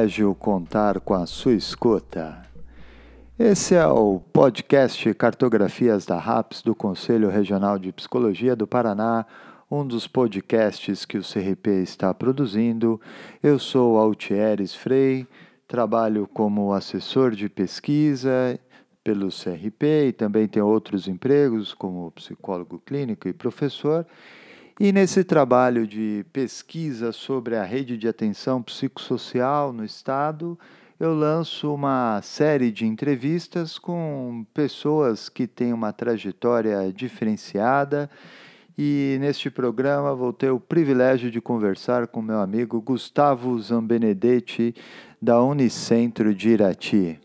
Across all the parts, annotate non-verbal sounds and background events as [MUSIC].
privilégio contar com a sua escuta. Esse é o podcast Cartografias da RAPS do Conselho Regional de Psicologia do Paraná, um dos podcasts que o CRP está produzindo. Eu sou Altieres Frei, trabalho como assessor de pesquisa pelo CRP e também tenho outros empregos como psicólogo clínico e professor. E nesse trabalho de pesquisa sobre a rede de atenção psicossocial no Estado, eu lanço uma série de entrevistas com pessoas que têm uma trajetória diferenciada. E neste programa vou ter o privilégio de conversar com meu amigo Gustavo Zambenedetti, da Unicentro de Irati.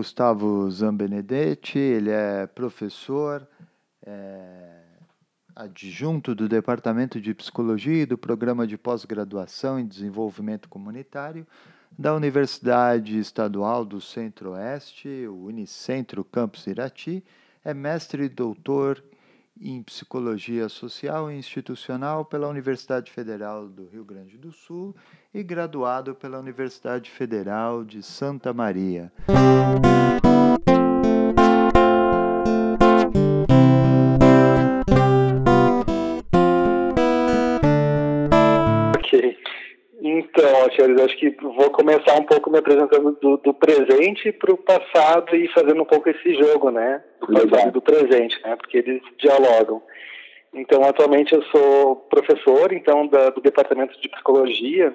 Gustavo Zambenedetti, ele é professor é, adjunto do Departamento de Psicologia e do Programa de Pós-Graduação em Desenvolvimento Comunitário da Universidade Estadual do Centro-Oeste, o Unicentro Campus Irati, é mestre e doutor em Psicologia Social e Institucional pela Universidade Federal do Rio Grande do Sul e graduado pela Universidade Federal de Santa Maria. Então, senhores, acho que vou começar um pouco me apresentando do, do presente para o passado e fazendo um pouco esse jogo, né? Do passado e do presente, né? Porque eles dialogam. Então, atualmente eu sou professor, então, da, do Departamento de Psicologia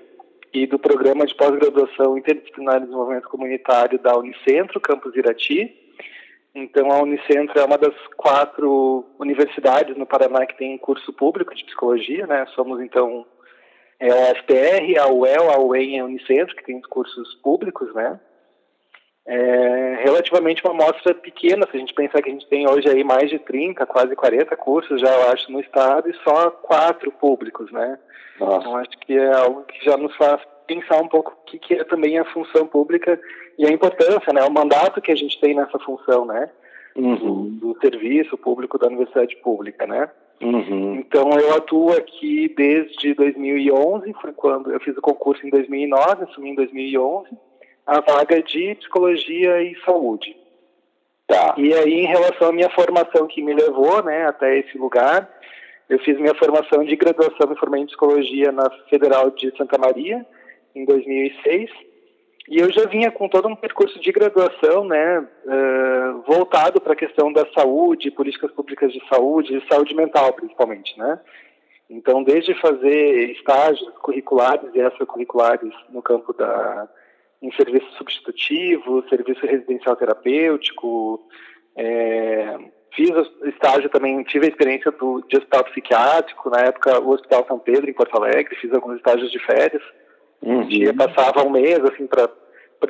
e do Programa de Pós-Graduação Interdisciplinar de Desenvolvimento Comunitário da Unicentro, Campus Irati. Então, a Unicentro é uma das quatro universidades no Paraná que tem curso público de psicologia, né? Somos, então, é a FPR, a UEL, a UEM e a Unicentro, que tem cursos públicos, né? É relativamente uma amostra pequena, se a gente pensar que a gente tem hoje aí mais de 30, quase 40 cursos já, eu acho, no estado e só quatro públicos, né? Nossa. Então acho que é algo que já nos faz pensar um pouco o que, que é também a função pública e a importância, né? O mandato que a gente tem nessa função, né? Uhum. Do, do serviço público da universidade pública, né? Uhum. Então eu atuo aqui desde 2011, foi quando eu fiz o concurso em 2009, assumi em 2011 a vaga de psicologia e saúde. Tá. E aí em relação à minha formação que me levou, né, até esse lugar, eu fiz minha formação de graduação me formei em psicologia na Federal de Santa Maria em 2006 e eu já vinha com todo um percurso de graduação, né, uh, voltado para a questão da saúde, políticas públicas de saúde e saúde mental, principalmente, né. Então, desde fazer estágios curriculares e extracurriculares no campo da em serviço substitutivo, serviço residencial terapêutico, é, fiz estágio também, tive a experiência do, de hospital psiquiátrico, na época o Hospital São Pedro, em Porto Alegre, fiz alguns estágios de férias, Uhum. Dia passava um mês, assim, para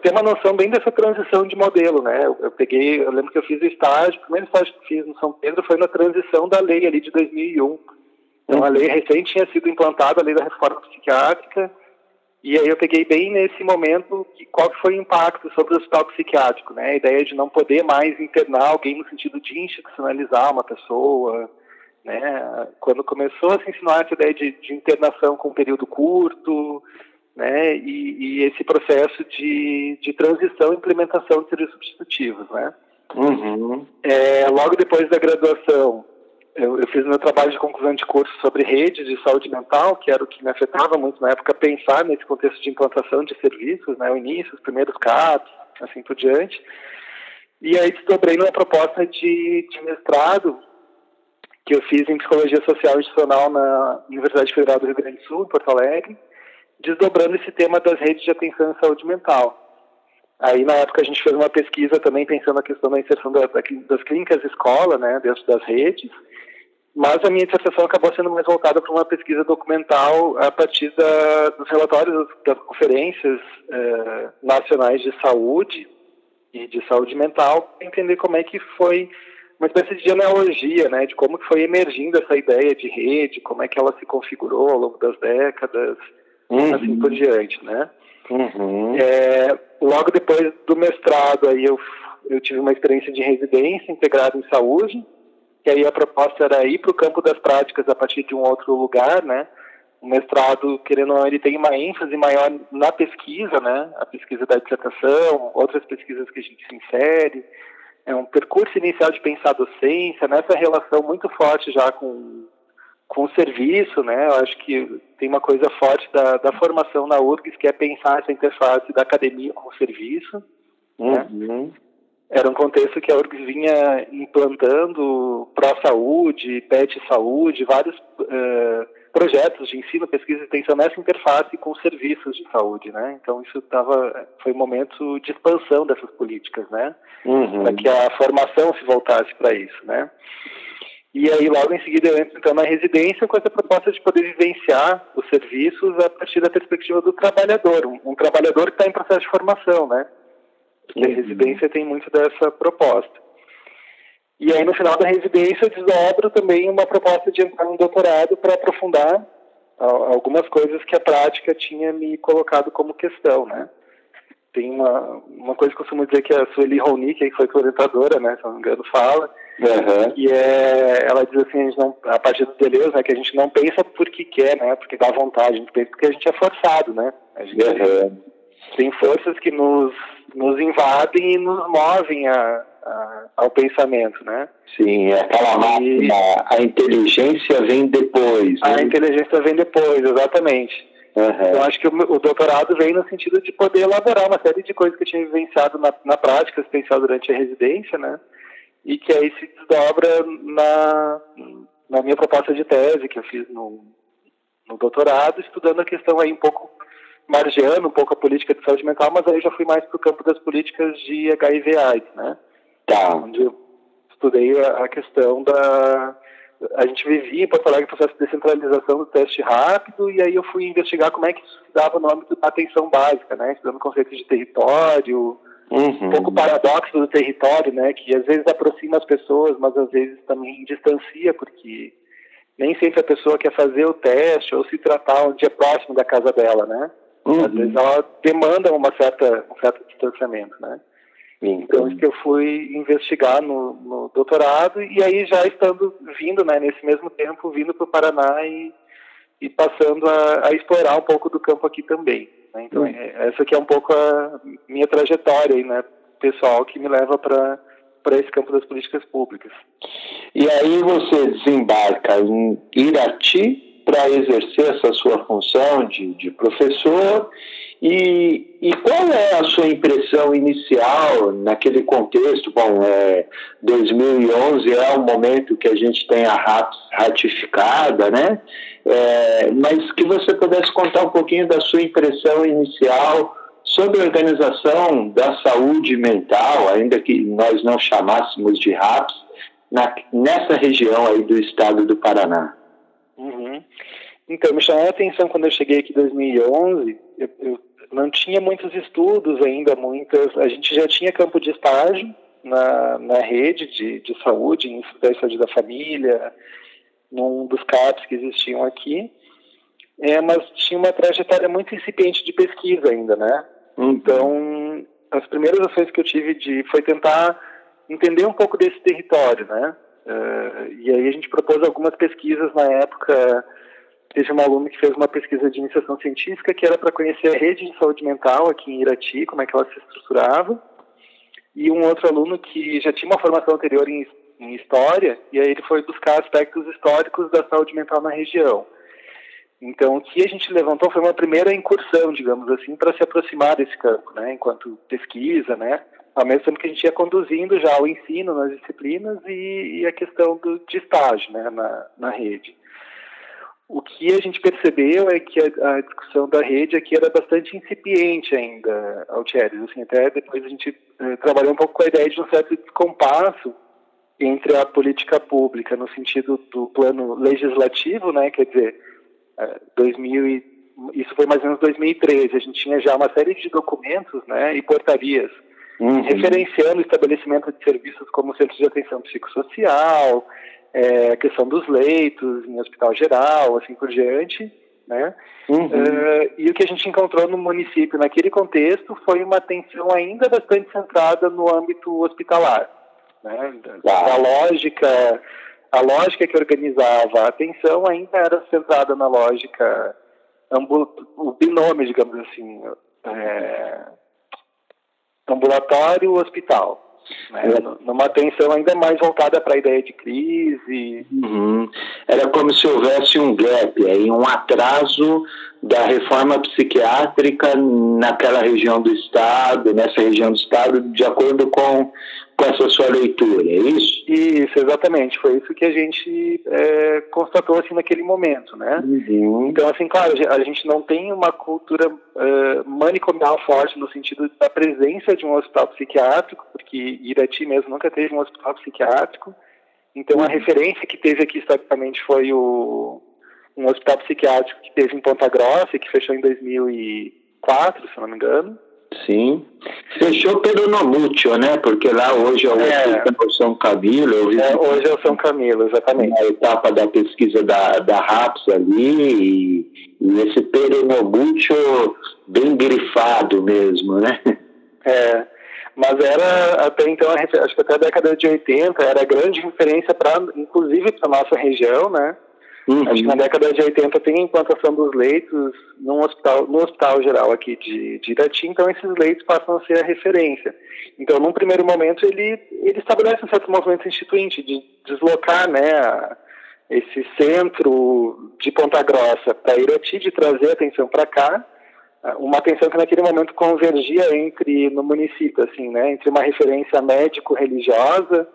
ter uma noção bem dessa transição de modelo, né? Eu, eu, peguei, eu lembro que eu fiz o estágio, o primeiro estágio que fiz no São Pedro foi na transição da lei ali de 2001. Então, a lei recente tinha sido implantada, a lei da reforma psiquiátrica, e aí eu peguei bem nesse momento que, qual que foi o impacto sobre o hospital psiquiátrico, né? A ideia de não poder mais internar alguém no sentido de institucionalizar uma pessoa, né? Quando começou a se ensinar essa ideia de, de internação com um período curto, né, e, e, esse processo de, de transição e implementação de serviços substitutivos, né. Uhum. É, logo depois da graduação, eu, eu, fiz meu trabalho de conclusão de curso sobre redes de saúde mental, que era o que me afetava muito na época, pensar nesse contexto de implantação de serviços, né, o início, os primeiros CAPs, assim por diante. E aí desdobrei numa proposta de, de mestrado que eu fiz em Psicologia Social Institucional na Universidade Federal do Rio Grande do Sul, em Porto Alegre, desdobrando esse tema das redes de atenção e saúde mental. Aí, na época, a gente fez uma pesquisa também pensando na questão da inserção da, das clínicas escola, né, dentro das redes, mas a minha dissertação acabou sendo mais voltada para uma pesquisa documental a partir da, dos relatórios das conferências eh, nacionais de saúde e de saúde mental, para entender como é que foi uma espécie de genealogia, né, de como que foi emergindo essa ideia de rede, como é que ela se configurou ao longo das décadas, uhum. assim por diante, né? Uhum. É, logo depois do mestrado, aí eu eu tive uma experiência de residência integrada em saúde, que aí a proposta era ir para o campo das práticas a partir de um outro lugar, né? O mestrado, querendo ou não, ele tem uma ênfase maior na pesquisa, né? A pesquisa da dissertação, outras pesquisas que a gente se insere. É um percurso inicial de pensar a docência, nessa relação muito forte já com, com o serviço, né? Eu acho que tem uma coisa forte da, da formação na URGS, que é pensar essa interface da academia com o serviço. Né? Uhum. Era um contexto que a URGS vinha implantando pró-saúde, PET saúde, vários uh, projetos de ensino, pesquisa e extensão nessa interface com os serviços de saúde, né? Então isso tava, foi um momento de expansão dessas políticas, né? Uhum. Para que a formação se voltasse para isso, né? E aí, logo em seguida, eu entro então, na residência com essa proposta de poder vivenciar os serviços a partir da perspectiva do trabalhador, um, um trabalhador que está em processo de formação, né? Porque uhum. a residência tem muito dessa proposta. E aí, no final da residência, eu desdobro também uma proposta de entrar no doutorado para aprofundar algumas coisas que a prática tinha me colocado como questão, né? Tem uma, uma coisa que eu costumo dizer que a Sueli Roni, que foi orientadora, né, se não me engano, fala, Uhum. E é, ela diz assim, a, não, a partir do Deleuze, né, que a gente não pensa porque quer, né, porque dá vontade, a gente pensa porque a gente é forçado, né. A gente uhum. tem forças que nos, nos invadem e nos movem a, a, ao pensamento, né. Sim, é aquela máxima, a inteligência vem depois. A né? inteligência vem depois, exatamente. Uhum. Eu acho que o, o, doutorado vem no sentido de poder elaborar uma série de coisas que eu tinha vivenciado na, na prática, especial durante a residência, né? E que aí se desdobra na, na minha proposta de tese que eu fiz no, no doutorado, estudando a questão aí um pouco margeando um pouco a política de saúde mental, mas aí já fui mais para o campo das políticas de HIV AIDS, né? Tá. Onde eu estudei a, a questão da... A gente vivia em Porto Alegre o processo de descentralização do teste rápido e aí eu fui investigar como é que isso se dava no âmbito da atenção básica, né? Estudando conceitos de território, Uhum. Um pouco paradoxo do território, né? Que às vezes aproxima as pessoas, mas às vezes também distancia, porque nem sempre a pessoa quer fazer o teste ou se tratar onde é próximo da casa dela, né? Uhum. Às vezes ela demanda uma certa, um certo distanciamento, né? Então, isso que eu fui investigar no, no, doutorado e aí já estando vindo, né, nesse mesmo tempo, vindo para o Paraná e, e passando a, a explorar um pouco do campo aqui também. Né? Então, hum. é, essa aqui é um pouco a minha trajetória aí, né, pessoal que me leva para para esse campo das políticas públicas. E aí você desembarca em Irati para exercer essa sua função de, de professor e, e, qual é a sua impressão inicial naquele contexto? Bom, é, 2011 é o momento que a gente tem a ratificada, né? É, mas que você pudesse contar um pouquinho da sua impressão inicial sobre a organização da saúde mental, ainda que nós não chamássemos de RAPS, na, nessa região aí do estado do Paraná. Uhum. Então, me chamou a atenção quando eu cheguei aqui em 2011, eu, eu não tinha muitos estudos ainda, muitas. A gente já tinha campo de estágio na, na rede de, de saúde, em saúde da família, num dos CAPs que existiam aqui, é, mas tinha uma trajetória muito incipiente de pesquisa ainda, né? Então, as primeiras ações que eu tive de foi tentar entender um pouco desse território, né? Uh, e aí a gente propôs algumas pesquisas na época. Teve um aluno que fez uma pesquisa de iniciação científica que era para conhecer a rede de saúde mental aqui em Irati, como é que ela se estruturava. E um outro aluno que já tinha uma formação anterior em em história, e aí ele foi buscar aspectos históricos da saúde mental na região. Então, o que a gente levantou foi uma primeira incursão, digamos assim, para se aproximar desse campo, né, enquanto pesquisa, né, ao mesmo tempo que a gente ia conduzindo já o ensino nas disciplinas e, e a questão do, de estágio, né, na, na rede. O que a gente percebeu é que a, a, discussão da rede aqui era bastante incipiente ainda, Altieres. Assim, até depois a gente eh, trabalhou um pouco com a ideia de um certo descompasso entre a política pública no sentido do plano legislativo, né, quer dizer, 2000 é, e, isso foi mais ou menos 2013, a gente tinha já uma série de documentos, né, e portarias uhum. referenciando o estabelecimento de serviços como centros de atenção psicossocial, é, a questão dos leitos em hospital geral, assim por diante, né? Uhum. Uh, e o que a gente encontrou no município naquele contexto foi uma atenção ainda bastante centrada no âmbito hospitalar, né? A lógica, a lógica que organizava a atenção ainda era centrada na lógica o binômio, digamos assim, é, ambulatório-hospital. Né? Numa atenção ainda mais voltada para a ideia de crise. Uhum. Era como se houvesse um gap, aí, um atraso da reforma psiquiátrica naquela região do Estado, nessa região do Estado, de acordo com, com essa sua leitura, é isso? Isso, exatamente. Foi isso que a gente é, constatou assim, naquele momento, né? Uhum. Então, assim, claro, a gente não tem uma cultura uh, manicomial forte no sentido da presença de um hospital psiquiátrico, porque Irati mesmo nunca teve um hospital psiquiátrico. Então, a uhum. referência que teve aqui historicamente foi o um hospital psiquiátrico que teve em Ponta Grossa, que fechou em 2004, se não me engano. Sim. Fechou pelo Nomúcio, né? Porque lá hoje é o é. São Camilo. É, hoje é o São Camilo, exatamente. A etapa da pesquisa da, da RAPS ali e, e esse peronomúcio bem grifado mesmo, né? É, mas era até então, acho que até a década de 80, era grande referência para, inclusive para nossa região, né? Uhum. Acho que na década de 80 tem implantação dos leitos num hospital, no hospital geral aqui de, de Irati, então esses leitos passam a ser a referência. Então, num primeiro momento, ele, ele estabelece um certo movimento instituinte de deslocar né, a, esse centro de Ponta Grossa para Irati, de trazer atenção para cá, uma atenção que naquele momento convergia entre no município, assim, né, entre uma referência médico-religiosa,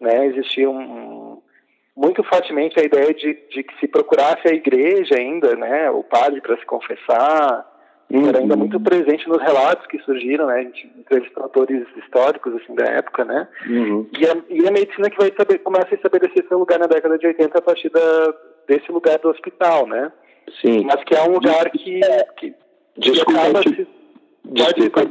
né, existia um, muito fortemente a ideia de, de que se procurasse a igreja ainda, né, o padre para se confessar, uhum. era ainda muito presente nos relatos que surgiram, né, entre autores históricos assim da época, né, uhum. e, a, e, a, medicina que vai saber, começa a estabelecer seu lugar na década de 80 a partir da, desse lugar do hospital, né, Sim. mas que é um lugar que, que, Desculpa, que acaba te... se Desculpa,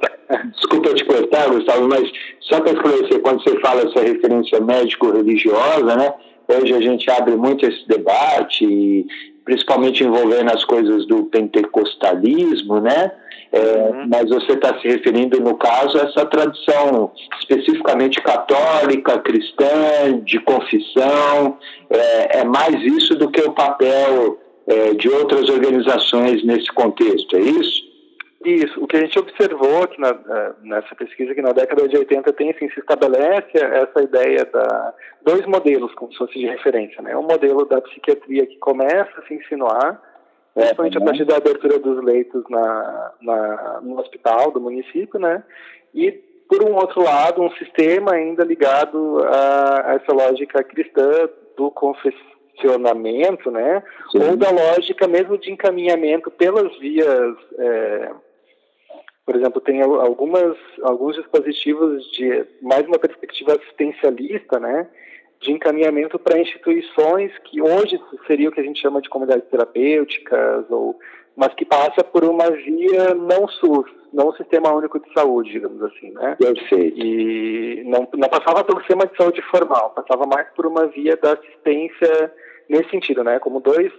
desculpa te cortar, Gustavo, mas só para esclarecer, quando você fala essa referência médico-religiosa, né, Hoje a gente abre muito esse debate, principalmente envolvendo as coisas do pentecostalismo, né? É, uhum. Mas você está se referindo, no caso, a essa tradição especificamente católica, cristã, de confissão. É, é mais isso do que o papel é, de outras organizações nesse contexto, é isso? Isso, o que a gente observou aqui na, eh, nessa pesquisa que na década de 80 tem, assim, se estabelece essa ideia da dois modelos como se fosse de referência, né? Um modelo da psiquiatria que começa a se insinuar, é, principalmente a partir da abertura dos leitos na, na, no hospital do município, né? E por um outro lado, um sistema ainda ligado a, a essa lógica cristã do confessionamento, né? Sim. Ou da lógica mesmo de encaminhamento pelas vias é, por exemplo, tem algumas, alguns dispositivos de mais uma perspectiva assistencialista, né, de encaminhamento para instituições que hoje seria o que a gente chama de comunidades terapêuticas, ou, mas que passa por uma via não SUS, não Sistema Único de Saúde, digamos assim, né? Perfeito. E não, não passava pelo sistema de saúde formal, passava mais por uma via da assistência nesse sentido, né? Como dois,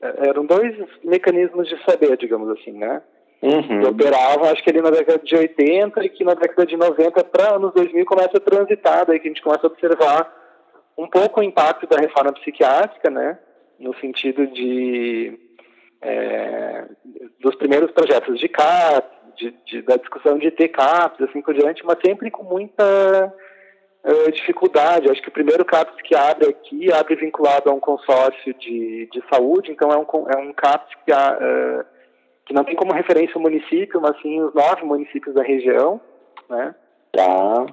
eram dois mecanismos de saber, digamos assim, né? Uhum. Que operavam, acho que ali na década de 80 e que na década de 90 para anos 2000 começa a transitar, daí que a gente começa a observar um pouco o impacto da reforma psiquiátrica, né, no sentido de é, dos primeiros projetos de CAP, de, de, da discussão de TCAPs, assim por diante, mas sempre com muita uh, dificuldade. Acho que o primeiro CAPS que abre aqui abre vinculado a um consórcio de, de saúde, então é um, é um CAPS que uh, que não tem como referência o município, mas sim os nove municípios da região, né? Tá.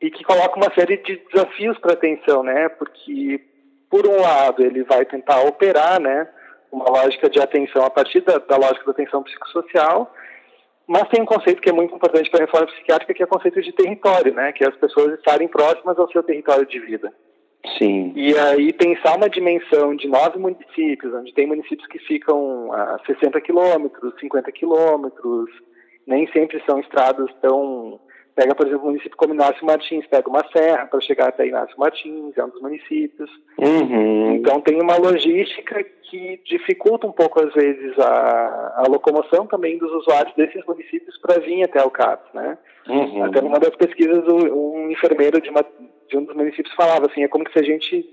E que coloca uma série de desafios para atenção, né? Porque, por um lado, ele vai tentar operar, né? Uma lógica de atenção a partir da, da lógica da atenção psicossocial, mas tem um conceito que é muito importante para a reforma psiquiátrica, que é o conceito de território, né? Que é as pessoas estarem próximas ao seu território de vida. Sim. E aí pensar uma dimensão de nove municípios, onde tem municípios que ficam a 60 quilômetros, 50 quilômetros, nem sempre são estradas tão Pega, por exemplo, o município como Inácio Martins, pega uma serra para chegar até Inácio Martins, é um dos municípios. Uhum. Então tem uma logística que dificulta um pouco, às vezes, a, a locomoção também dos usuários desses municípios para vir até o CAPS, né? Uhum. Até numa das pesquisas, um enfermeiro de, uma, de um dos municípios falava assim, é como se a gente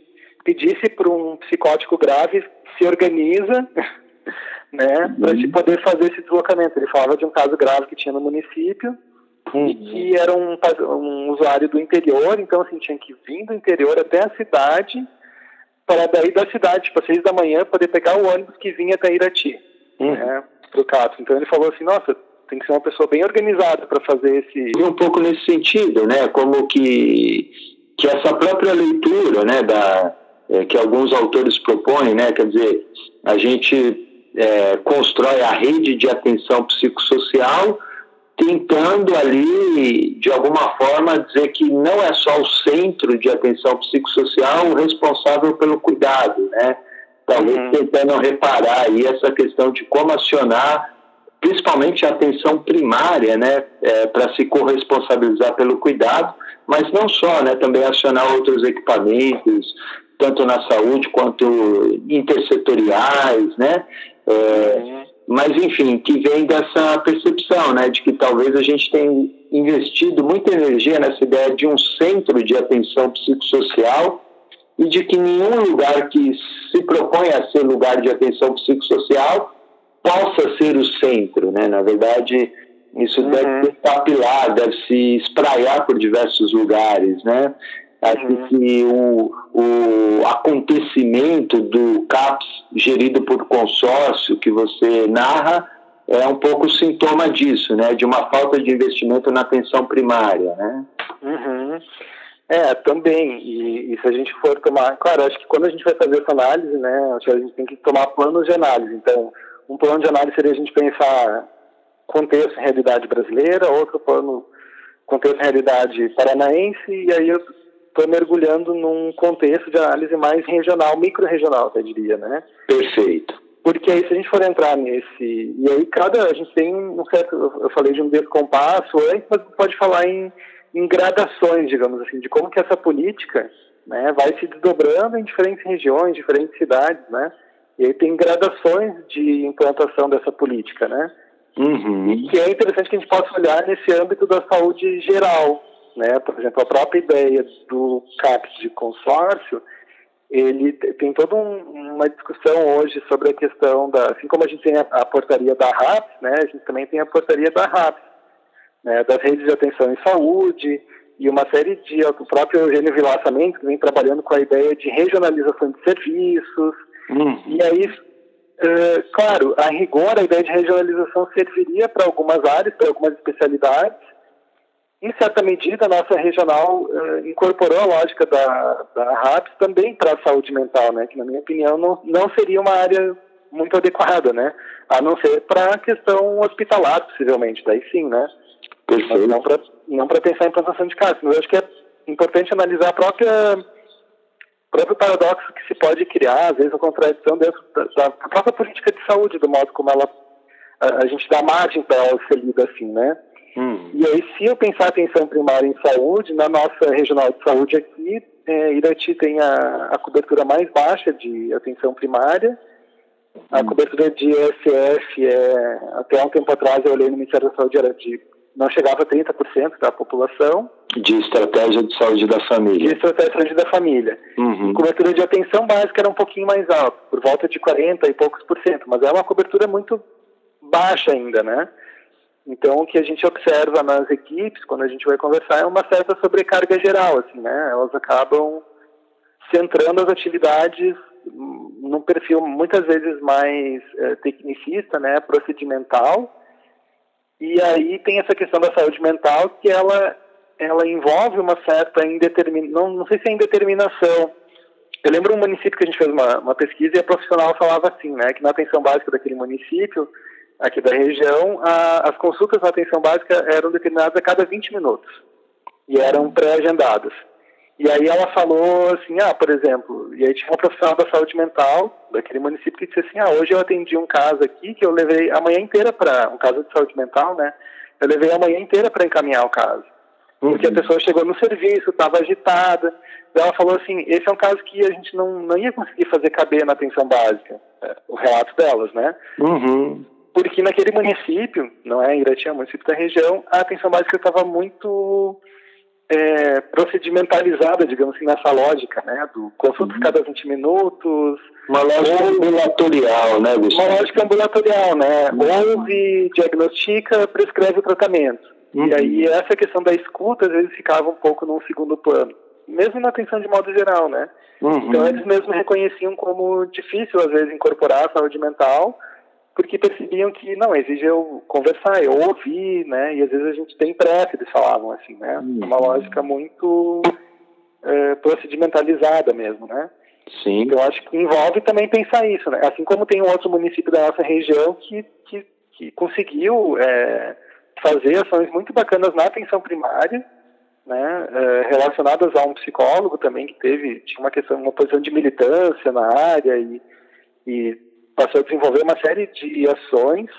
pedisse para um psicótico grave se organiza [LAUGHS] né, para se poder fazer esse deslocamento. Ele falava de um caso grave que tinha no município Uhum. e que era um, um usuário do interior, então assim, tinha que vir do interior até a cidade para daí da cidade, tipo, às seis da manhã, poder pegar o ônibus que vinha até Irati, Uhum. né, pro CAPS. Então ele falou assim, nossa, tem que ser uma pessoa bem organizada para fazer esse... E um pouco nesse sentido, né? Como que, que essa própria leitura, né? Da, é, que alguns autores propõem, né? Quer dizer, a gente é, constrói a rede de atenção psicossocial tentando ali, de alguma forma, dizer que não é só o centro de atenção psicossocial o responsável pelo cuidado, né? Talvez Uhum. tentando reparar aí essa questão de como acionar principalmente a atenção primária, né, para se corresponsabilizar pelo cuidado, mas não só, né, também acionar outros equipamentos, tanto na saúde quanto intersetoriais, né, é, mas enfim, que vem dessa percepção, né, de que talvez a gente tenha investido muita energia nessa ideia de um centro de atenção psicossocial e de que nenhum lugar que se propõe a ser lugar de atenção psicossocial possa ser o centro, né? Na verdade, isso Uhum. deve se papilar, deve se espraiar por diversos lugares, né? Acho Uhum. que o, o acontecimento do CAPS gerido por consórcio que você narra é um pouco sintoma disso, né? De uma falta de investimento na atenção primária, né? Uhum. É, também. E, e se a gente for tomar. Claro, acho que quando a gente vai fazer essa análise, né, acho que a gente tem que tomar planos de análise. Então, um plano de análise seria a gente pensar contexto e realidade brasileira, outro plano contexto e realidade paranaense, e aí eu estou mergulhando num contexto de análise mais regional, micro-regional, até diria, né? Perfeito. Porque aí se a gente for entrar nesse. E aí cada. A gente tem um certo. Eu falei de um descompasso antes, mas pode falar em, em gradações, digamos assim, de como que essa política né, vai se desdobrando em diferentes regiões, diferentes cidades, né? E aí tem gradações de implantação dessa política, né? Uhum. Que é interessante que a gente possa olhar nesse âmbito da saúde geral, né? Por exemplo, a própria ideia do CAPS de consórcio, ele tem toda um, uma discussão hoje sobre a questão da, assim como a gente tem a, a, portaria da RAPS, né? A gente também tem a portaria da RAPS, né? Das redes de atenção em saúde e uma série de o próprio Eugênio Vilaçamento que vem trabalhando com a ideia de regionalização de serviços Uhum. e aí Uh, claro, a rigor, a ideia de regionalização serviria para algumas áreas, para algumas especialidades. Em certa medida, a nossa regional uh, incorporou a lógica da, da RAPS também para a saúde mental, né? que, na minha opinião, não, não seria uma área muito adequada, né? a não ser para a questão hospitalar, possivelmente, daí sim, né? Mas não para pensar em implantação de casos. Mas eu acho que é importante analisar a própria próprio paradoxo que se pode criar, às vezes a contradição dentro da, da própria política de saúde, do modo como ela a, a gente dá margem para ela ser lida assim, né? Hum. E aí, se eu pensar atenção primária em saúde, na nossa regional de saúde aqui, é, Irati tem a, a cobertura mais baixa de atenção primária. A Hum. cobertura de ESF é, até um tempo atrás eu olhei no Ministério da Saúde, era de, não chegava a 30% da população. De estratégia de saúde da família. De estratégia de saúde da família. Uhum. Cobertura de atenção básica era um pouquinho mais alta, por volta de 40 e poucos por cento, mas é uma cobertura muito baixa ainda, né? Então, o que a gente observa nas equipes, quando a gente vai conversar, é uma certa sobrecarga geral, assim, né? Elas acabam centrando as atividades num perfil muitas vezes mais é, tecnicista, né? Procedimental. E aí tem essa questão da saúde mental que ela ela envolve uma certa indeterminação, não, sei se é indeterminação. Eu lembro um município que a gente fez uma, uma pesquisa e a profissional falava assim, né, que na atenção básica daquele município, aqui da região, a, as consultas na atenção básica eram determinadas a cada 20 minutos e eram pré-agendadas. E aí ela falou assim, ah, por exemplo, e aí tinha uma profissional da saúde mental daquele município que disse assim, ah, hoje eu atendi um caso aqui que eu levei a manhã inteira para, um caso de saúde mental, né, eu levei a manhã inteira para encaminhar o caso. Porque a uhum. pessoa chegou no serviço, estava agitada. Ela falou assim: esse é um caso que a gente não, não ia conseguir fazer caber na atenção básica. É, o relato delas, né? Uhum. Porque naquele município, não é Irati, é um município da região, a atenção básica estava muito é, procedimentalizada, digamos assim, nessa lógica, né? Do consulta uhum. cada 20 minutos. Uma lógica ou, ambulatorial, né, Gustavo? Uma lógica ambulatorial, né? Uhum. Ouve, diagnostica, prescreve o tratamento. Uhum. E aí essa questão da escuta, às vezes, ficava um pouco num segundo plano. Mesmo na atenção de modo geral, né? Uhum. Então eles mesmos reconheciam como difícil, às vezes, incorporar a saúde mental, porque percebiam que, não, exige eu conversar, eu ouvir, né? E às vezes a gente tem pressa, eles falavam assim, né? Uhum. Uma lógica muito é, procedimentalizada mesmo, né? Sim. Então, eu acho que envolve também pensar isso, né? Assim como tem um outro município da nossa região que, que, que conseguiu é, fazer ações muito bacanas na atenção primária, né, é, relacionadas a um psicólogo também que teve tinha uma questão uma posição de militância na área e, e passou a desenvolver uma série de ações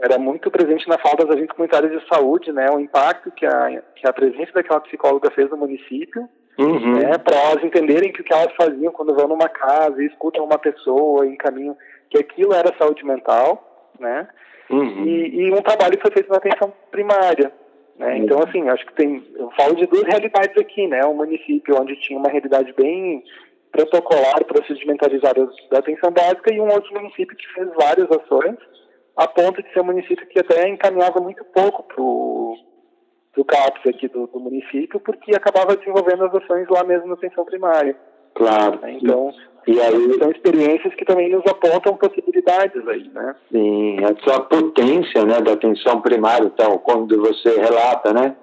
era muito presente na fala das agentes comunitárias de saúde né o impacto que a que a presença daquela psicóloga fez no município uhum. né, para elas entenderem que o que elas faziam quando vão numa casa e escutam uma pessoa em caminho que aquilo era saúde mental né uhum. e, e um trabalho que foi feito na atenção primária né? Então, assim, acho que tem. Eu falo de duas realidades aqui, né? Um município onde tinha uma realidade bem protocolar, procedimentalizada da atenção básica, e um outro município que fez várias ações, a ponto de ser um município que até encaminhava muito pouco para o CAPS aqui do, do, município, porque acabava desenvolvendo as ações lá mesmo na atenção primária. Claro. Né? Então, e aí são experiências que também nos apontam possibilidades aí, né? Sim, essa potência, né, da atenção primária, então, quando você relata, né,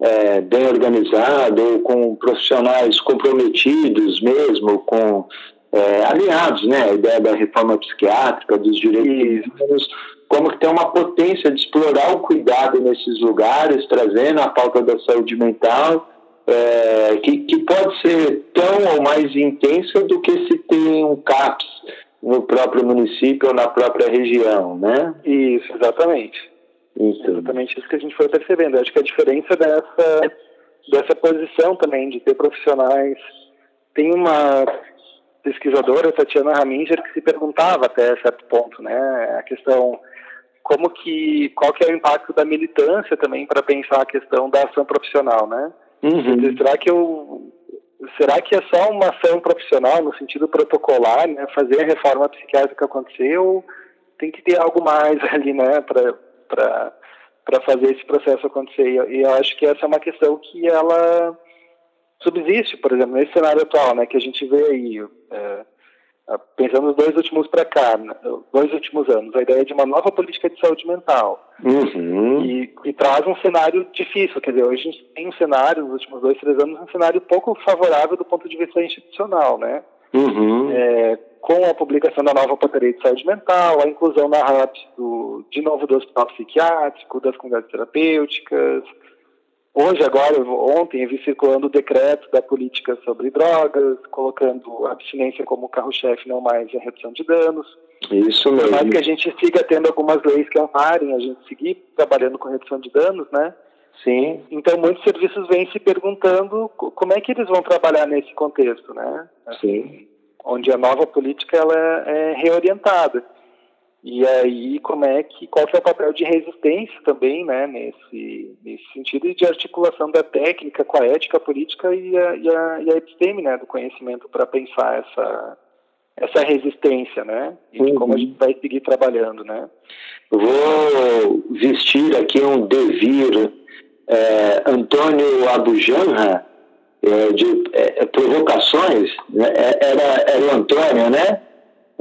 é, bem organizado, com profissionais comprometidos mesmo, com é, alinhados, né, a ideia da reforma psiquiátrica, dos direitos humanos, como que tem uma potência de explorar o cuidado nesses lugares, trazendo a pauta da saúde mental é, que, que pode ser tão ou mais intensa do que se tem um CAPS no próprio município ou na própria região, né? Isso, exatamente. Isso. Exatamente isso que a gente foi percebendo. acho que a diferença dessa, dessa posição também de ter profissionais. Tem uma pesquisadora, Tatiana Raminger, que se perguntava até certo ponto, né? A questão como que qual que é o impacto da militância também para pensar a questão da ação profissional, né? Uhum. Será que eu será que é só uma ação profissional no sentido protocolar, né? Fazer a reforma psiquiátrica acontecer ou tem que ter algo mais [LAUGHS] ali, né? Para para para fazer esse processo acontecer. E eu acho que essa é uma questão que ela subsiste, por exemplo, nesse cenário atual, né? Que a gente vê aí é, pensando nos dois últimos para cá, né, dois últimos anos, a ideia de uma nova política de saúde mental. Uhum. E, e, traz um cenário difícil, quer dizer, hoje a gente tem um cenário, nos últimos dois, três anos, um cenário pouco favorável do ponto de vista institucional, né? Uhum. É, com a publicação da nova portaria de saúde mental, a inclusão na RAPS do, de novo do hospital psiquiátrico, das comunidades terapêuticas, Hoje, agora, ontem, eu vi circulando o decreto da política sobre drogas, colocando a abstinência como carro-chefe, não mais a redução de danos. Isso mesmo. Por mais que a gente siga tendo algumas leis que amparem a gente seguir trabalhando com redução de danos, né? Sim. Então, muitos serviços vêm se perguntando como é que eles vão trabalhar nesse contexto, né? Sim. Onde a nova política ela é reorientada. E aí, como é que, qual que é o papel de resistência também, né, nesse, nesse sentido, e de articulação da técnica com a ética política e a, e a, e a episteme, né, do conhecimento para pensar essa, essa resistência, né, e uhum. como a gente vai seguir trabalhando, né. Vou vestir aqui um devir é, Antônio Abujanra, é, de é, provocações, né, é, era, era o Antônio, né,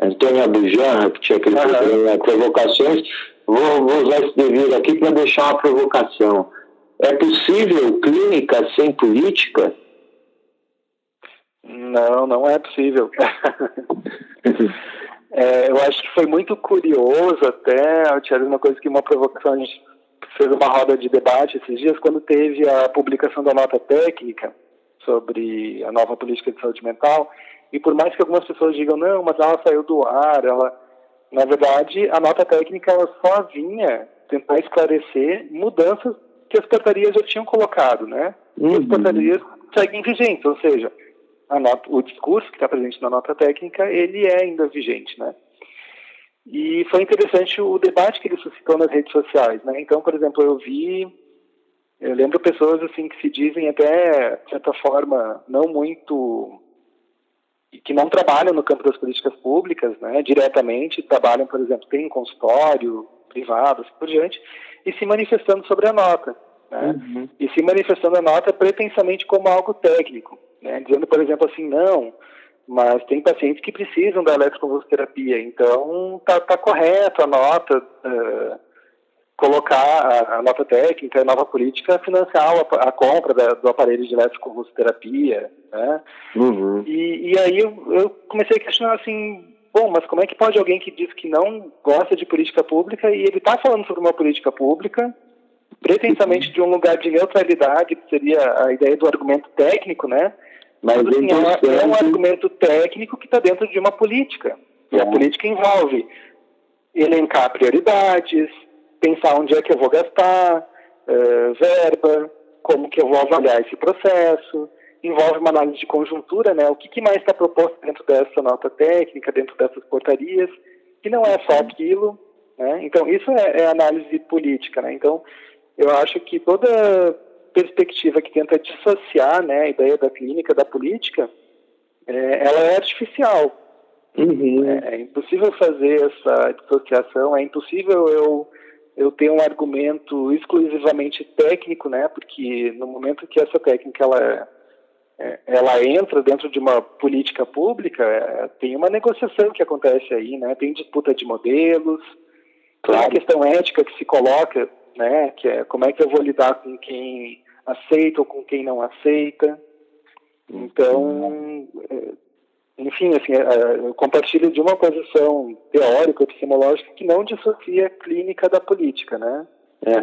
Antônio Abujan, que tinha aquele uhum. provocações, vou, vou usar esse dever aqui para deixar uma provocação. É possível clínica sem política? Não, não é possível. [LAUGHS] é, eu acho que foi muito curioso até, Tiago, uma coisa que uma provocação, a gente fez uma roda de debate esses dias, quando teve a publicação da nota técnica sobre a nova política de saúde mental, e por mais que algumas pessoas digam, não, mas ela saiu do ar, ela. Na verdade, a nota técnica ela só vinha tentar esclarecer mudanças que as portarias já tinham colocado, né? Uhum. E as portarias seguem vigentes, ou seja, nota, o discurso que está presente na nota técnica, ele é ainda vigente, né? E foi interessante o debate que ele suscitou nas redes sociais, né? Então, por exemplo, eu vi, eu lembro pessoas assim que se dizem até de certa forma não muito que não trabalham no campo das políticas públicas, né, diretamente, trabalham, por exemplo, tem um consultório privado, assim por diante, e se manifestando sobre a nota, né, uhum. e se manifestando a nota pretensamente como algo técnico, né, dizendo, por exemplo, assim, não, mas tem pacientes que precisam da eletroconvulsoterapia, então tá, tá correto a nota, uh, colocar a, a, nota técnica, a nova política, financiar a, a compra da, do aparelho de eletroconvulsoterapia, né? Uhum. E, e aí eu, eu, comecei a questionar assim, bom, mas como é que pode alguém que diz que não gosta de política pública e ele está falando sobre uma política pública, pretensamente de um lugar de neutralidade, que seria a ideia do argumento técnico, né? Mas assim, é, é, um argumento técnico que está dentro de uma política. E a é. política envolve elencar prioridades, pensar onde é que eu vou gastar uh, verba, como que eu vou avaliar esse processo, envolve uma análise de conjuntura, né? O que, que mais está proposto dentro dessa nota técnica, dentro dessas portarias, que não é só aquilo, né? Então, isso é, é análise política, né? Então, eu acho que toda perspectiva que tenta dissociar né, a ideia da clínica da política, é, ela é artificial. Uhum. É, é, impossível fazer essa dissociação, é impossível eu, eu ter um argumento exclusivamente técnico, né, porque no momento que essa técnica ela, é, ela entra dentro de uma política pública, é, tem uma negociação que acontece aí, né, tem disputa de modelos, claro. tem a questão ética que se coloca, né, que é como é que eu vou lidar com quem aceita ou com quem não aceita. Então, é, enfim, assim, é, eu compartilho de uma posição teórica, epistemológica, que não dissocia a clínica da política, né? É.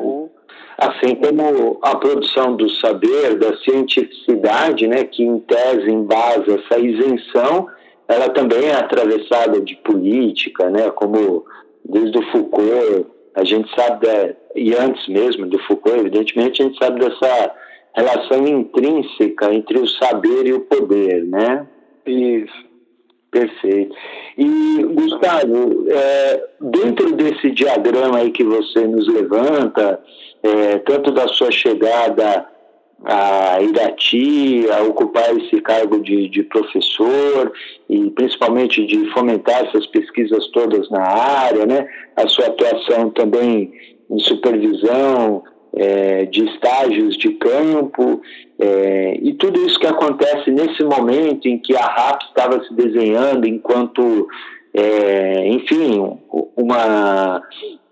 Assim como a produção do saber, da cientificidade, né, que em tese embasa essa isenção, ela também é atravessada de política, né, como desde o Foucault a gente sabe, da, e antes mesmo do Foucault, evidentemente, a gente sabe dessa relação intrínseca entre o saber e o poder, né? Isso. Perfeito. E, Gustavo, é, dentro desse diagrama aí que você nos levanta, é, tanto da sua chegada a Irati, a ocupar esse cargo de, de professor e principalmente de fomentar essas pesquisas todas na área, né? A sua atuação também em supervisão é, de estágios de campo é, e tudo isso que acontece nesse momento em que a RAP estava se desenhando enquanto, é, enfim, uma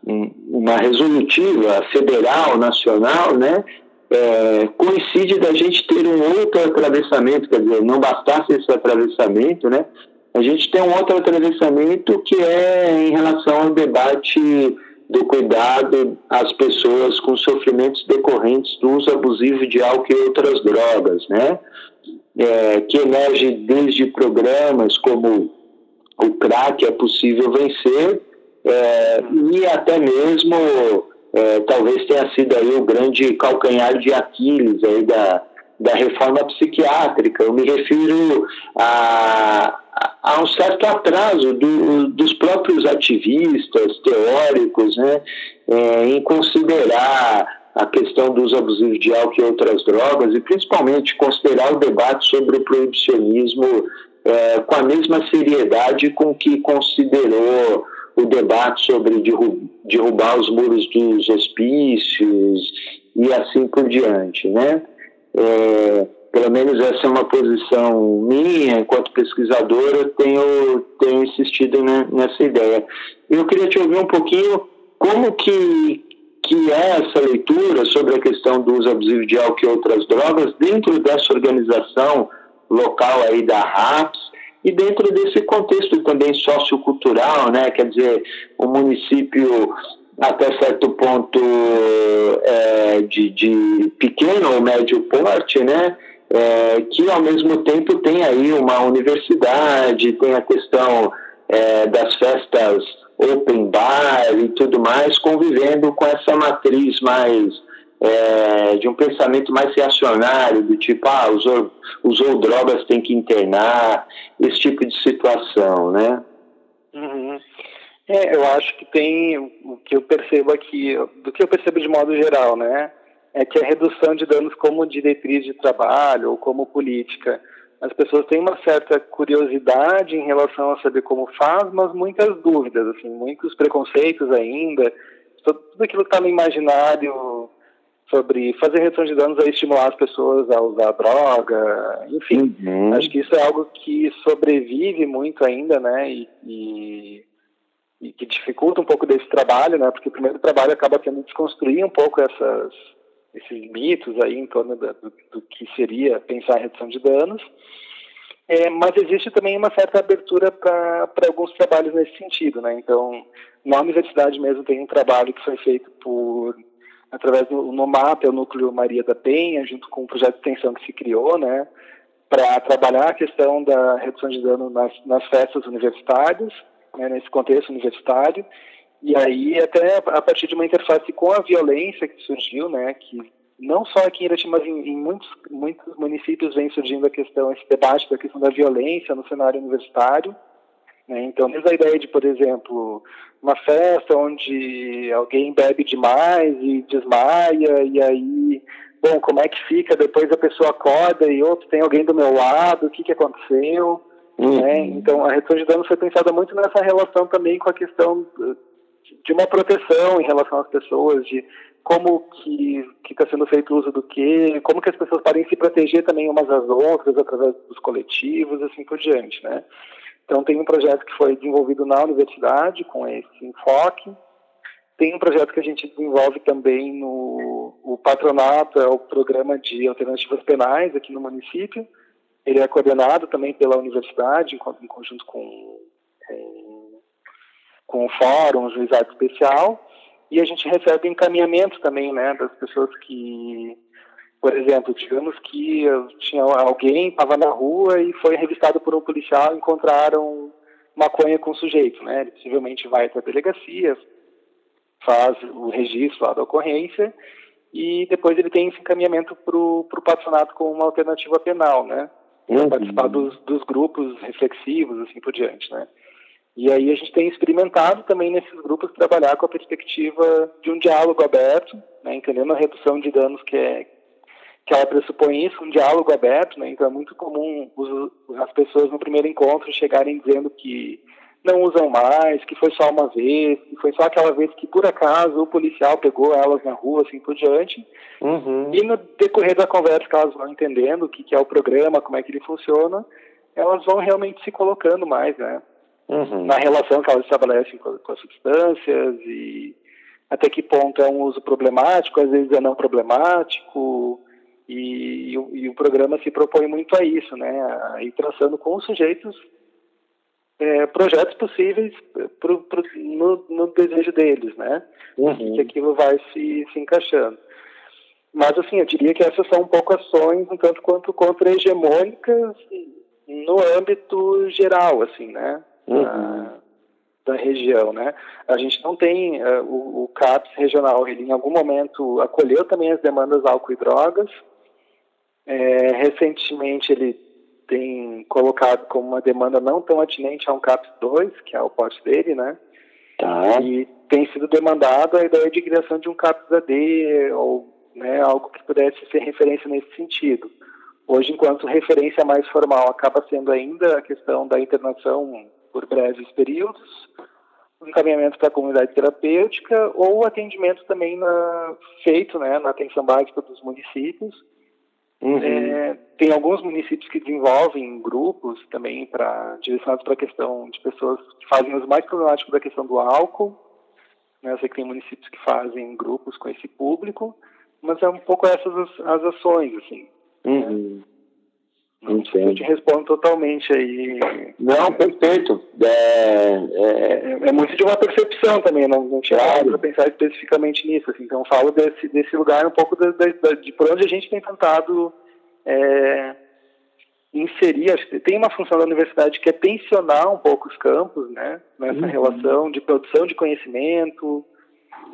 uma resolutiva federal, nacional, né, é, coincide da gente ter um outro atravessamento, quer dizer, não bastasse esse atravessamento, né? A gente tem um outro atravessamento que é em relação ao debate do cuidado às pessoas com sofrimentos decorrentes do uso abusivo de álcool e outras drogas, né? É, que emerge desde programas como o crack é possível vencer é, e até mesmo é, talvez tenha sido aí o grande calcanhar de Aquiles aí da, da reforma psiquiátrica. Eu me refiro a, a um certo atraso do, dos próprios ativistas, teóricos, né, é, em considerar a questão dos abusivos de álcool e outras drogas, e principalmente considerar o debate sobre o proibicionismo é, com a mesma seriedade com que considerou o debate sobre derrubar os muros dos hospícios e assim por diante, né? É, pelo menos essa é uma posição minha, enquanto pesquisador, eu tenho, tenho insistido nessa ideia. Eu queria te ouvir um pouquinho como que, que é essa leitura sobre a questão do uso abusivo de álcool e outras drogas dentro dessa organização local aí da RAPS, e dentro desse contexto também sociocultural, né? Quer dizer, o município até certo ponto é, de, de pequeno ou médio porte, né? É, que ao mesmo tempo tem aí uma universidade, tem a questão é, das festas open bar e tudo mais, convivendo com essa matriz mais é, de um pensamento mais reacionário, do tipo, ah, usou, usou drogas, tem que internar, esse tipo de situação, né? Uhum. É, eu acho que tem o que eu percebo aqui, do que eu percebo de modo geral, né? É que a redução de danos como diretriz de trabalho ou como política, as pessoas têm uma certa curiosidade em relação a saber como faz, mas muitas dúvidas, assim, muitos preconceitos ainda, tudo aquilo que está no imaginário sobre fazer redução de danos é estimular as pessoas a usar droga, enfim, uhum. acho que isso é algo que sobrevive muito ainda, né, e, e, e, que dificulta um pouco desse trabalho, né, porque o primeiro trabalho acaba tendo desconstruir um pouco essas, esses mitos aí em torno do, do, que seria pensar em redução de danos, é, mas existe também uma certa abertura para alguns trabalhos nesse sentido, né, então na universidade mesmo tem um trabalho que foi feito por através do NOMAP, é o Núcleo Maria da Penha, junto com o projeto de extensão que se criou, né, para trabalhar a questão da redução de dano nas, nas festas universitárias, né, nesse contexto universitário, e aí até a partir de uma interface com a violência que surgiu, né, que não só aqui em Irati, mas em, em, muitos, muitos municípios vem surgindo a questão, esse debate da questão da violência no cenário universitário, né? Então, desde a ideia de, por exemplo, uma festa onde alguém bebe demais e desmaia, e aí, bom, como é que fica? Depois a pessoa acorda e outro tem alguém do meu lado, o que, que aconteceu? Uhum. Né? Então, a redução de danos foi pensada muito nessa relação também com a questão de uma proteção em relação às pessoas, de como que está sendo feito uso do que, como que as pessoas podem se proteger também umas às outras através dos coletivos, assim por diante, né? Então, tem um projeto que foi desenvolvido na universidade com esse enfoque. Tem um projeto que a gente desenvolve também no o patronato, é o programa de alternativas penais aqui no município. Ele é coordenado também pela universidade, em, conjunto com, com, com o fórum, o juizado especial. E a gente recebe encaminhamento também né, das pessoas que por exemplo, digamos que tinha alguém estava na rua e foi revistado por um policial encontraram maconha com o sujeito, né? Ele possivelmente vai para a delegacia, faz o registro lá da ocorrência e depois ele tem esse encaminhamento para o patronato como uma alternativa penal, né? Uhum. participar dos, dos grupos reflexivos, assim por diante, né? E aí a gente tem experimentado também nesses grupos trabalhar com a perspectiva de um diálogo aberto, né, entendendo a redução de danos que é, que ela pressupõe isso, um diálogo aberto, né? Então é muito comum os, as pessoas no primeiro encontro chegarem dizendo que não usam mais, que foi só uma vez, que foi só aquela vez que por acaso o policial pegou elas na rua, assim por diante. Uhum. E no decorrer da conversa que elas vão entendendo o que, que é o programa, como é que ele funciona, elas vão realmente se colocando mais, né? Uhum. Na relação que elas estabelecem com, com as substâncias e até que ponto é um uso problemático, às vezes é não problemático, e, e, e, o programa se propõe muito a isso, né? A ir traçando com os sujeitos é, projetos possíveis pro, pro, no, no, desejo deles, né? Uhum. Que aquilo vai se, se encaixando. Mas, assim, eu diria que essas são um pouco ações, um tanto quanto contra-hegemônicas no âmbito geral, assim, né? Uhum. Da, da, região, né? A gente não tem uh, o, o CAPS regional, ele em algum momento acolheu também as demandas álcool e drogas, é, recentemente ele tem colocado como uma demanda não tão atinente a um CAPS 2, que é o porte dele, né? Tá. E tem sido demandada a ideia de criação de um CAPS AD ou né, algo que pudesse ser referência nesse sentido. Hoje, enquanto referência mais formal acaba sendo ainda a questão da internação por breves períodos, encaminhamento para a comunidade terapêutica ou atendimento também na, feito né, na atenção básica dos municípios, Uhum. É, tem alguns municípios que desenvolvem grupos também para direcionados para a questão de pessoas que fazem uso mais problemático da questão do álcool. Né? Eu sei que tem municípios que fazem grupos com esse público, mas é um pouco essas as, as ações, assim. Né? Uhum. Né? Não sei eu te respondo totalmente aí. Não, perfeito. É, é, é muito de uma percepção também, não, não tinha claro. para pensar especificamente nisso. Assim, então, falo desse, desse lugar um pouco de por onde a gente tem tentado é, inserir. Acho que tem uma função da universidade que é tensionar um pouco os campos, né? Nessa uhum. relação de produção de conhecimento,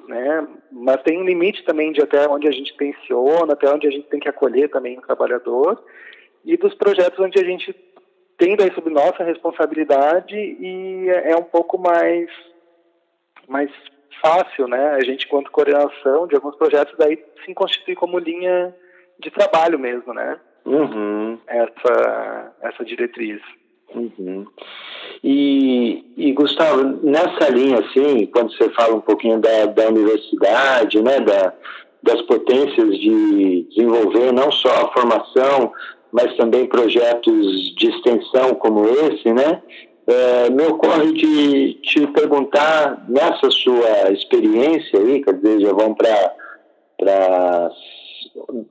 né? Mas tem um limite também de até onde a gente tensiona, até onde a gente tem que acolher também o trabalhador e dos projetos onde a gente tem daí sob nossa responsabilidade e é, é um pouco mais mais fácil, né? A gente, quanto coordenação de alguns projetos, daí se constitui como linha de trabalho mesmo, né? Uhum. Essa, essa diretriz. Uhum. E, e, Gustavo, nessa linha, assim, quando você fala um pouquinho da, da universidade, né, da, das potências de desenvolver não só a formação, mas também projetos de extensão como esse, né, é, me ocorre de te perguntar, nessa sua experiência aí, quer dizer, já vão para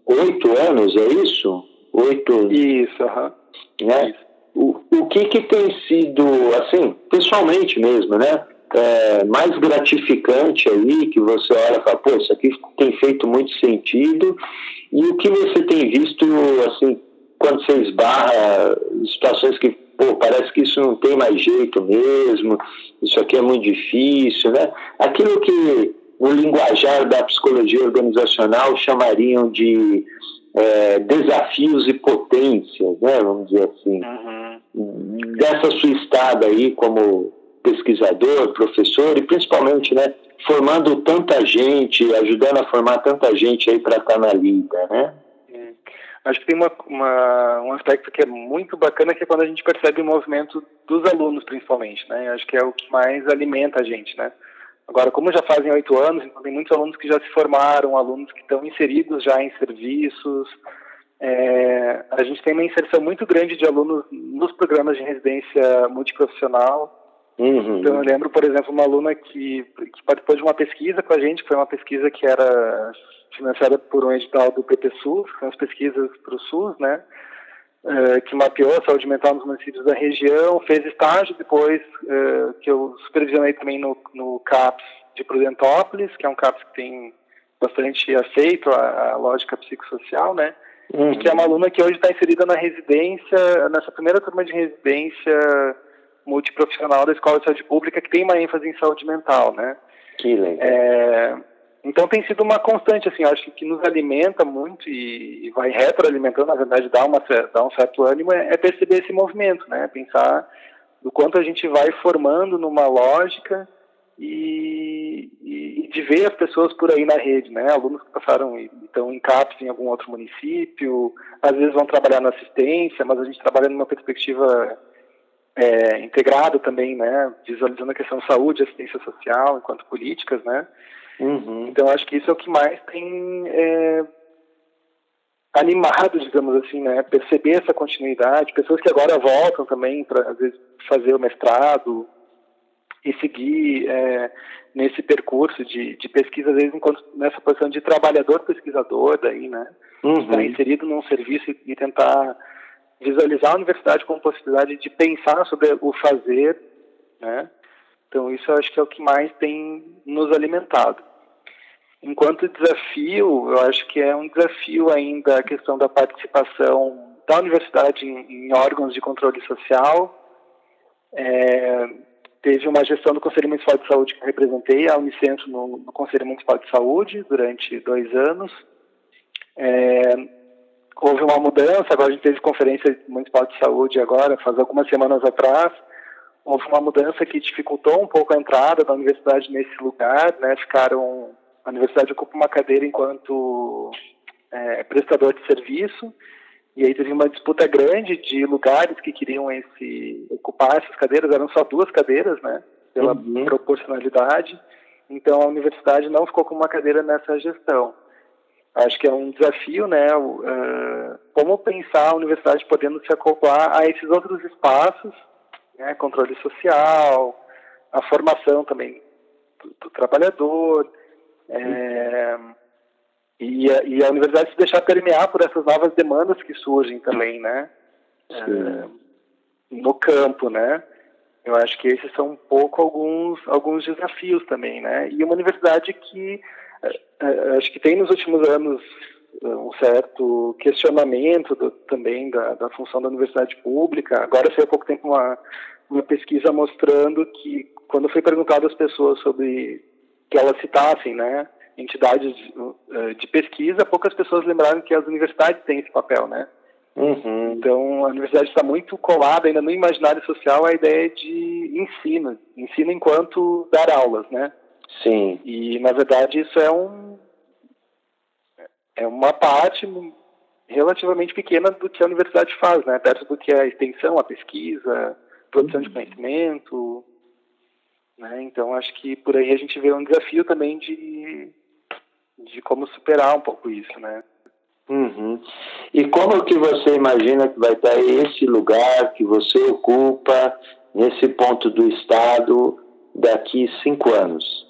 oito anos, é isso? Oito. Isso, aham. Né? Isso. O, o que, que tem sido, assim, pessoalmente mesmo, né? É, mais gratificante aí, que você olha e fala, pô, isso aqui tem feito muito sentido, e o que você tem visto, assim, quando você esbarra situações que pô, parece que isso não tem mais jeito mesmo, isso aqui é muito difícil, né? Aquilo que no linguajar da psicologia organizacional chamariam de é, desafios e potências, né? Vamos dizer assim. Uhum. Dessa sua estada aí como pesquisador, professor e principalmente, né? Formando tanta gente, ajudando a formar tanta gente aí para estar na lida, né? Acho que tem uma, uma, um aspecto que é muito bacana, que é quando a gente percebe o movimento dos alunos, principalmente, né? Acho que é o que mais alimenta a gente, né? Agora, como já fazem oito anos, então tem muitos alunos que já se formaram, alunos que estão inseridos já em serviços. É, a gente tem uma inserção muito grande de alunos nos programas de residência multiprofissional. Uhum. Então, eu lembro, por exemplo, uma aluna que, que participou de uma pesquisa com a gente, que foi uma pesquisa que era financiada por um edital do PPSUS, com as pesquisas para o SUS, né? Uh, que mapeou a saúde mental nos municípios da região, fez estágio depois, uh, que eu supervisionei também no, no CAPS de Prudentópolis, que é um CAPS que tem bastante aceito a, a lógica psicossocial, né? Uhum. E que é uma aluna que hoje está inserida na residência, nessa primeira turma de residência multiprofissional da Escola de Saúde Pública, que tem uma ênfase em saúde mental, né? Que legal. É, então tem sido uma constante, assim, acho que nos alimenta muito e, vai retroalimentando, na verdade dá, uma, dá um certo ânimo, é, é perceber esse movimento, né? Pensar do quanto a gente vai formando numa lógica e, e, de ver as pessoas por aí na rede, né? Alunos que passaram então em CAPS em algum outro município, às vezes vão trabalhar na assistência, mas a gente trabalha numa perspectiva é, integrada também, né? Visualizando a questão saúde, assistência social enquanto políticas, né? Uhum. Então acho que isso é o que mais tem é, animado, digamos assim, né? Perceber essa continuidade, pessoas que agora voltam também para às vezes fazer o mestrado e seguir é, nesse percurso de, de pesquisa, às vezes enquanto, nessa posição de trabalhador pesquisador daí, né? Uhum. Estar inserido num serviço e, tentar visualizar a universidade como possibilidade de pensar sobre o fazer, né? Então isso eu acho que é o que mais tem nos alimentado. Enquanto desafio, eu acho que é um desafio ainda a questão da participação da universidade em, em órgãos de controle social. É, teve uma gestão do Conselho Municipal de Saúde que eu representei, a Unicentro no, no Conselho Municipal de Saúde, durante dois anos. É, houve uma mudança, agora a gente teve conferência municipal de saúde agora, faz algumas semanas atrás, houve uma mudança que dificultou um pouco a entrada da universidade nesse lugar, né? Ficaram a universidade ocupa uma cadeira enquanto é, prestador de serviço e aí teve uma disputa grande de lugares que queriam esse ocupar essas cadeiras, eram só duas cadeiras, né? Pela uhum. proporcionalidade. Então a universidade não ficou com uma cadeira nessa gestão. Acho que é um desafio, né? Uh, como pensar a universidade podendo se acoplar a esses outros espaços né, controle social, a formação também do, do trabalhador, é, e, a, e, a, universidade se deixar permear por essas novas demandas que surgem também, né? É, no campo, né? Eu acho que esses são um pouco alguns, alguns desafios também, né? E uma universidade que é, é, acho que tem nos últimos anos um certo questionamento do, também da, da, função da universidade pública. Agora, foi há pouco tempo uma, uma pesquisa mostrando que, quando foi perguntado às pessoas sobre que elas citassem, né? Entidades de, de pesquisa, poucas pessoas lembraram que as universidades têm esse papel, né? Uhum. Então, a universidade está muito colada ainda no imaginário social a ideia de ensino, ensino enquanto dar aulas, né? Sim. E, na verdade, isso é um é uma parte relativamente pequena do que a universidade faz, né? Perto do que é a extensão, a pesquisa, produção de uhum. conhecimento, né? Então, acho que por aí a gente vê um desafio também de, de como superar um pouco isso, né? Uhum. E como que você imagina que vai estar esse lugar que você ocupa nesse ponto do Estado daqui cinco anos?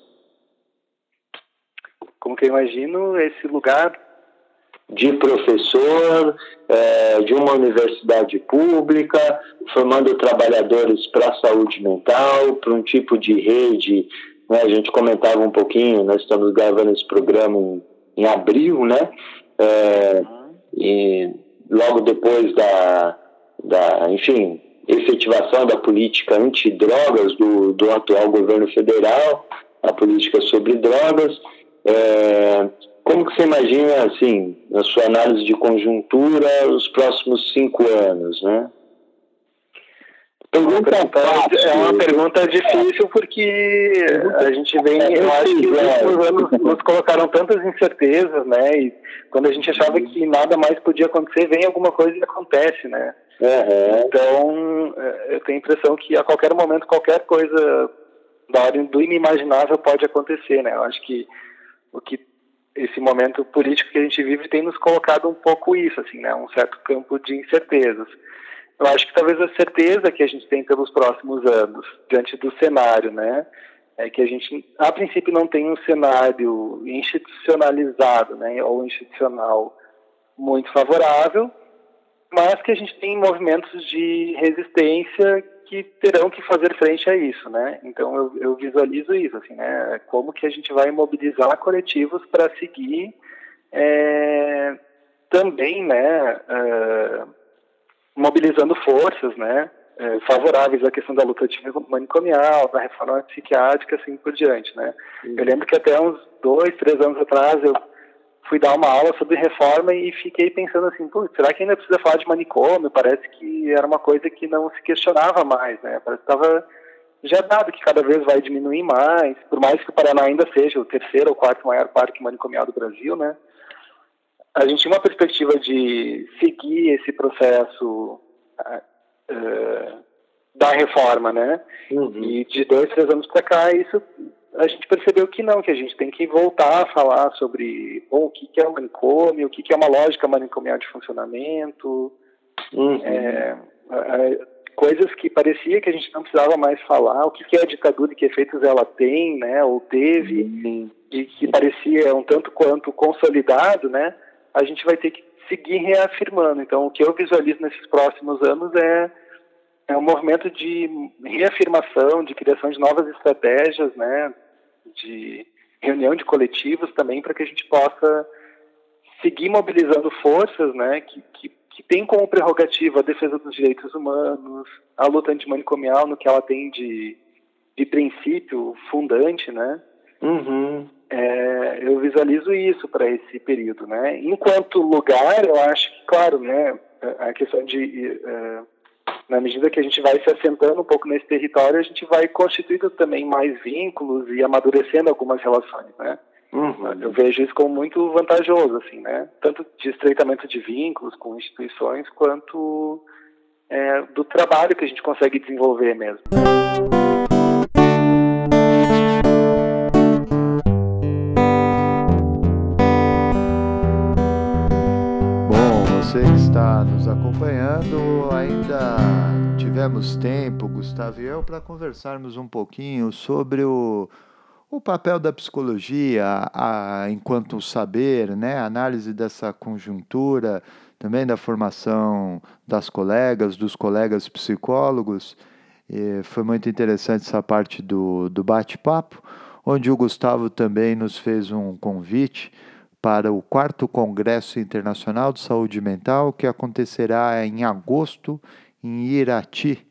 Como que eu imagino esse lugar? De professor, é, de uma universidade pública, formando trabalhadores para a saúde mental, para um tipo de rede. Né? A gente comentava um pouquinho, nós estamos gravando esse programa em, em abril, né? É, e logo depois da, da, enfim, efetivação da política antidrogas do, do atual governo federal, a política sobre drogas, é, como que você imagina, assim, na sua análise de conjuntura, os próximos cinco anos, né? Pergunta é uma pergunta difícil porque a gente vem, eu acho que os últimos anos nos colocaram tantas incertezas, né? E quando a gente achava que nada mais podia acontecer, vem alguma coisa e acontece, né? Uhum. Então, é, eu tenho a impressão que a qualquer momento, qualquer coisa da ordem do inimaginável pode acontecer, né? Eu acho que o que esse momento político que a gente vive tem nos colocado um pouco isso, assim, né? Um certo campo de incertezas. Eu acho que talvez a certeza que a gente tem pelos próximos anos, diante do cenário, né, é que a gente, a princípio, não tem um cenário institucionalizado, né, ou institucional muito favorável, mas que a gente tem movimentos de resistência que terão que fazer frente a isso, né? Então eu, eu visualizo isso, assim, né? Como que a gente vai mobilizar coletivos para seguir é, também, né? É, mobilizando forças, né, é, favoráveis à questão da luta manicomial, da reforma psiquiátrica, assim por diante, né. Eu lembro que até uns dois, três anos atrás eu fui dar uma aula sobre reforma e fiquei pensando assim, será que ainda precisa falar de manicômio? Parece que era uma coisa que não se questionava mais, né? Parece que estava já dado que cada vez vai diminuir mais, por mais que o Paraná ainda seja o terceiro ou quarto maior parque manicomial do Brasil, né? a gente tinha uma perspectiva de seguir esse processo uh, da reforma, né? Uhum. E de dois, três anos para cá, isso a gente percebeu que não, que a gente tem que voltar a falar sobre bom, o que, que é o manicômio, o que, que é uma lógica manicomial de funcionamento, uhum. é, é, coisas que parecia que a gente não precisava mais falar, o que, que é a ditadura e que efeitos ela tem, né, ou teve, uhum. e que parecia um tanto quanto consolidado, né? a gente vai ter que seguir reafirmando. Então, o que eu visualizo nesses próximos anos é, é um movimento de reafirmação, de criação de novas estratégias, né, de reunião de coletivos também, para que a gente possa seguir mobilizando forças, né, que, que, que tem como prerrogativa a defesa dos direitos humanos, a luta antimanicomial no que ela tem de, de princípio fundante, né, uhum. É, eu visualizo isso para esse período, né? Enquanto lugar, eu acho que, claro, né, a questão de, uh, na medida que a gente vai se assentando um pouco nesse território, a gente vai constituindo também mais vínculos e amadurecendo algumas relações, né? Uhum. Eu vejo isso como muito vantajoso, assim, né? Tanto de estreitamento de vínculos com instituições, quanto é, do trabalho que a gente consegue desenvolver mesmo. Você que está nos acompanhando, ainda tivemos tempo, Gustavo e eu, para conversarmos um pouquinho sobre o, o papel da psicologia a, enquanto saber, né? análise dessa conjuntura, também da formação das colegas, dos colegas psicólogos. E foi muito interessante essa parte do, do bate-papo, onde o Gustavo também nos fez um convite para o 4 Congresso Internacional de Saúde Mental, que acontecerá em agosto em Irati.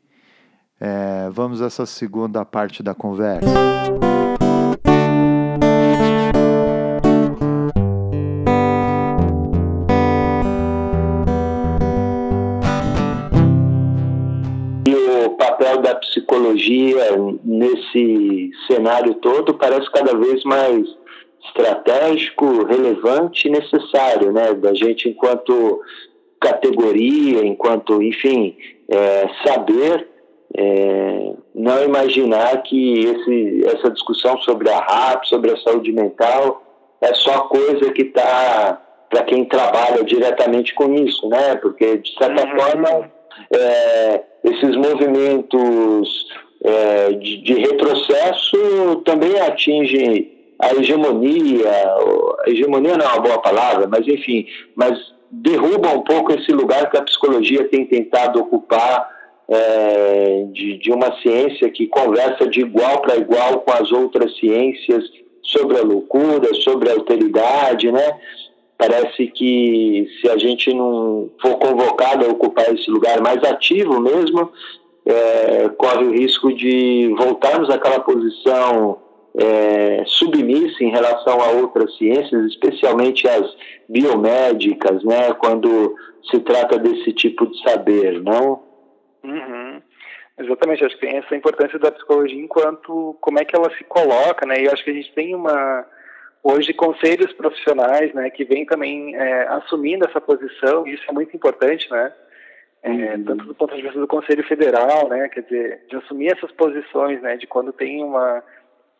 É, vamos a essa segunda parte da conversa. E o papel da psicologia nesse cenário todo parece cada vez mais estratégico, relevante e necessário, né? Da gente enquanto categoria, enquanto, enfim, é, saber, é, não imaginar que esse, essa discussão sobre a RAP, sobre a saúde mental, é só coisa que está para quem trabalha diretamente com isso, né? Porque, de certa uhum. forma, é, esses movimentos é, de, de, retrocesso também atingem a hegemonia, a hegemonia não é uma boa palavra, mas enfim, mas derruba um pouco esse lugar que a psicologia tem tentado ocupar é, de, de uma ciência que conversa de igual para igual com as outras ciências sobre a loucura, sobre a alteridade, né? Parece que se a gente não for convocado a ocupar esse lugar mais ativo mesmo, é, corre o risco de voltarmos àquela posição é, submissa em relação a outras ciências, especialmente as biomédicas, né, quando se trata desse tipo de saber, não? Uhum. Exatamente, acho que tem essa importância da psicologia enquanto como é que ela se coloca, né? E acho que a gente tem uma hoje conselhos profissionais, né, que vem também é, assumindo essa posição. E isso é muito importante, né? É, uhum. Tanto do ponto de vista do Conselho Federal, né? Quer dizer, de assumir essas posições, né? De quando tem uma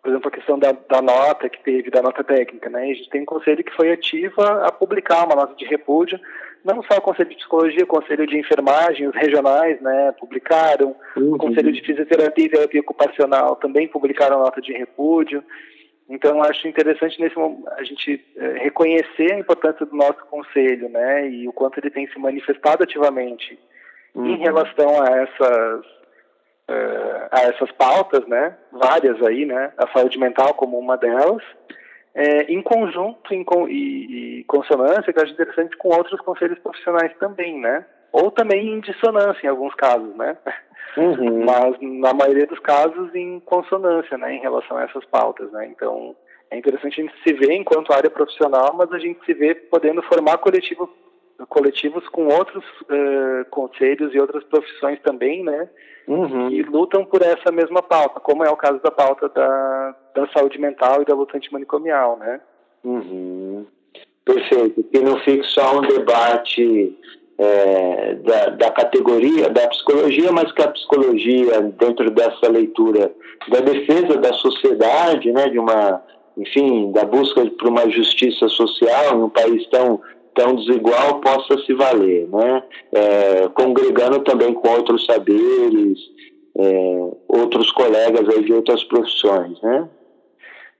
por exemplo, a questão da, da, nota que teve, da nota técnica, né? A gente tem um conselho que foi ativa a publicar uma nota de repúdio, não só o conselho de psicologia, o conselho de enfermagem, os regionais, né, publicaram, uhum. o conselho de fisioterapia e terapia ocupacional também publicaram nota de repúdio. Então, acho interessante nesse a gente é, reconhecer a importância do nosso conselho, né, e o quanto ele tem se manifestado ativamente uhum. em relação a essas uh, a essas pautas, né, várias aí, né, a saúde mental como uma delas, é, em conjunto em, e, e consonância, que eu acho interessante, com outros conselhos profissionais também, né, ou também em dissonância em alguns casos, né, uhum. [LAUGHS] mas na maioria dos casos em consonância, né, em relação a essas pautas, né, então é interessante a gente se ver enquanto área profissional, mas a gente se vê podendo formar coletivo, coletivos com outros uh, conselhos e outras profissões também, né, uhum. que lutam por essa mesma pauta, como é o caso da pauta da, da saúde mental e da luta antimanicomial, né? Uhum. Perfeito, que não fique só um debate é, da, da, categoria da psicologia, mas que a psicologia, dentro dessa leitura da defesa da sociedade, né, de uma, enfim, da busca por uma justiça social em um país tão tão desigual possa se valer, né? É, congregando também com outros saberes, é, outros colegas aí de outras profissões, né?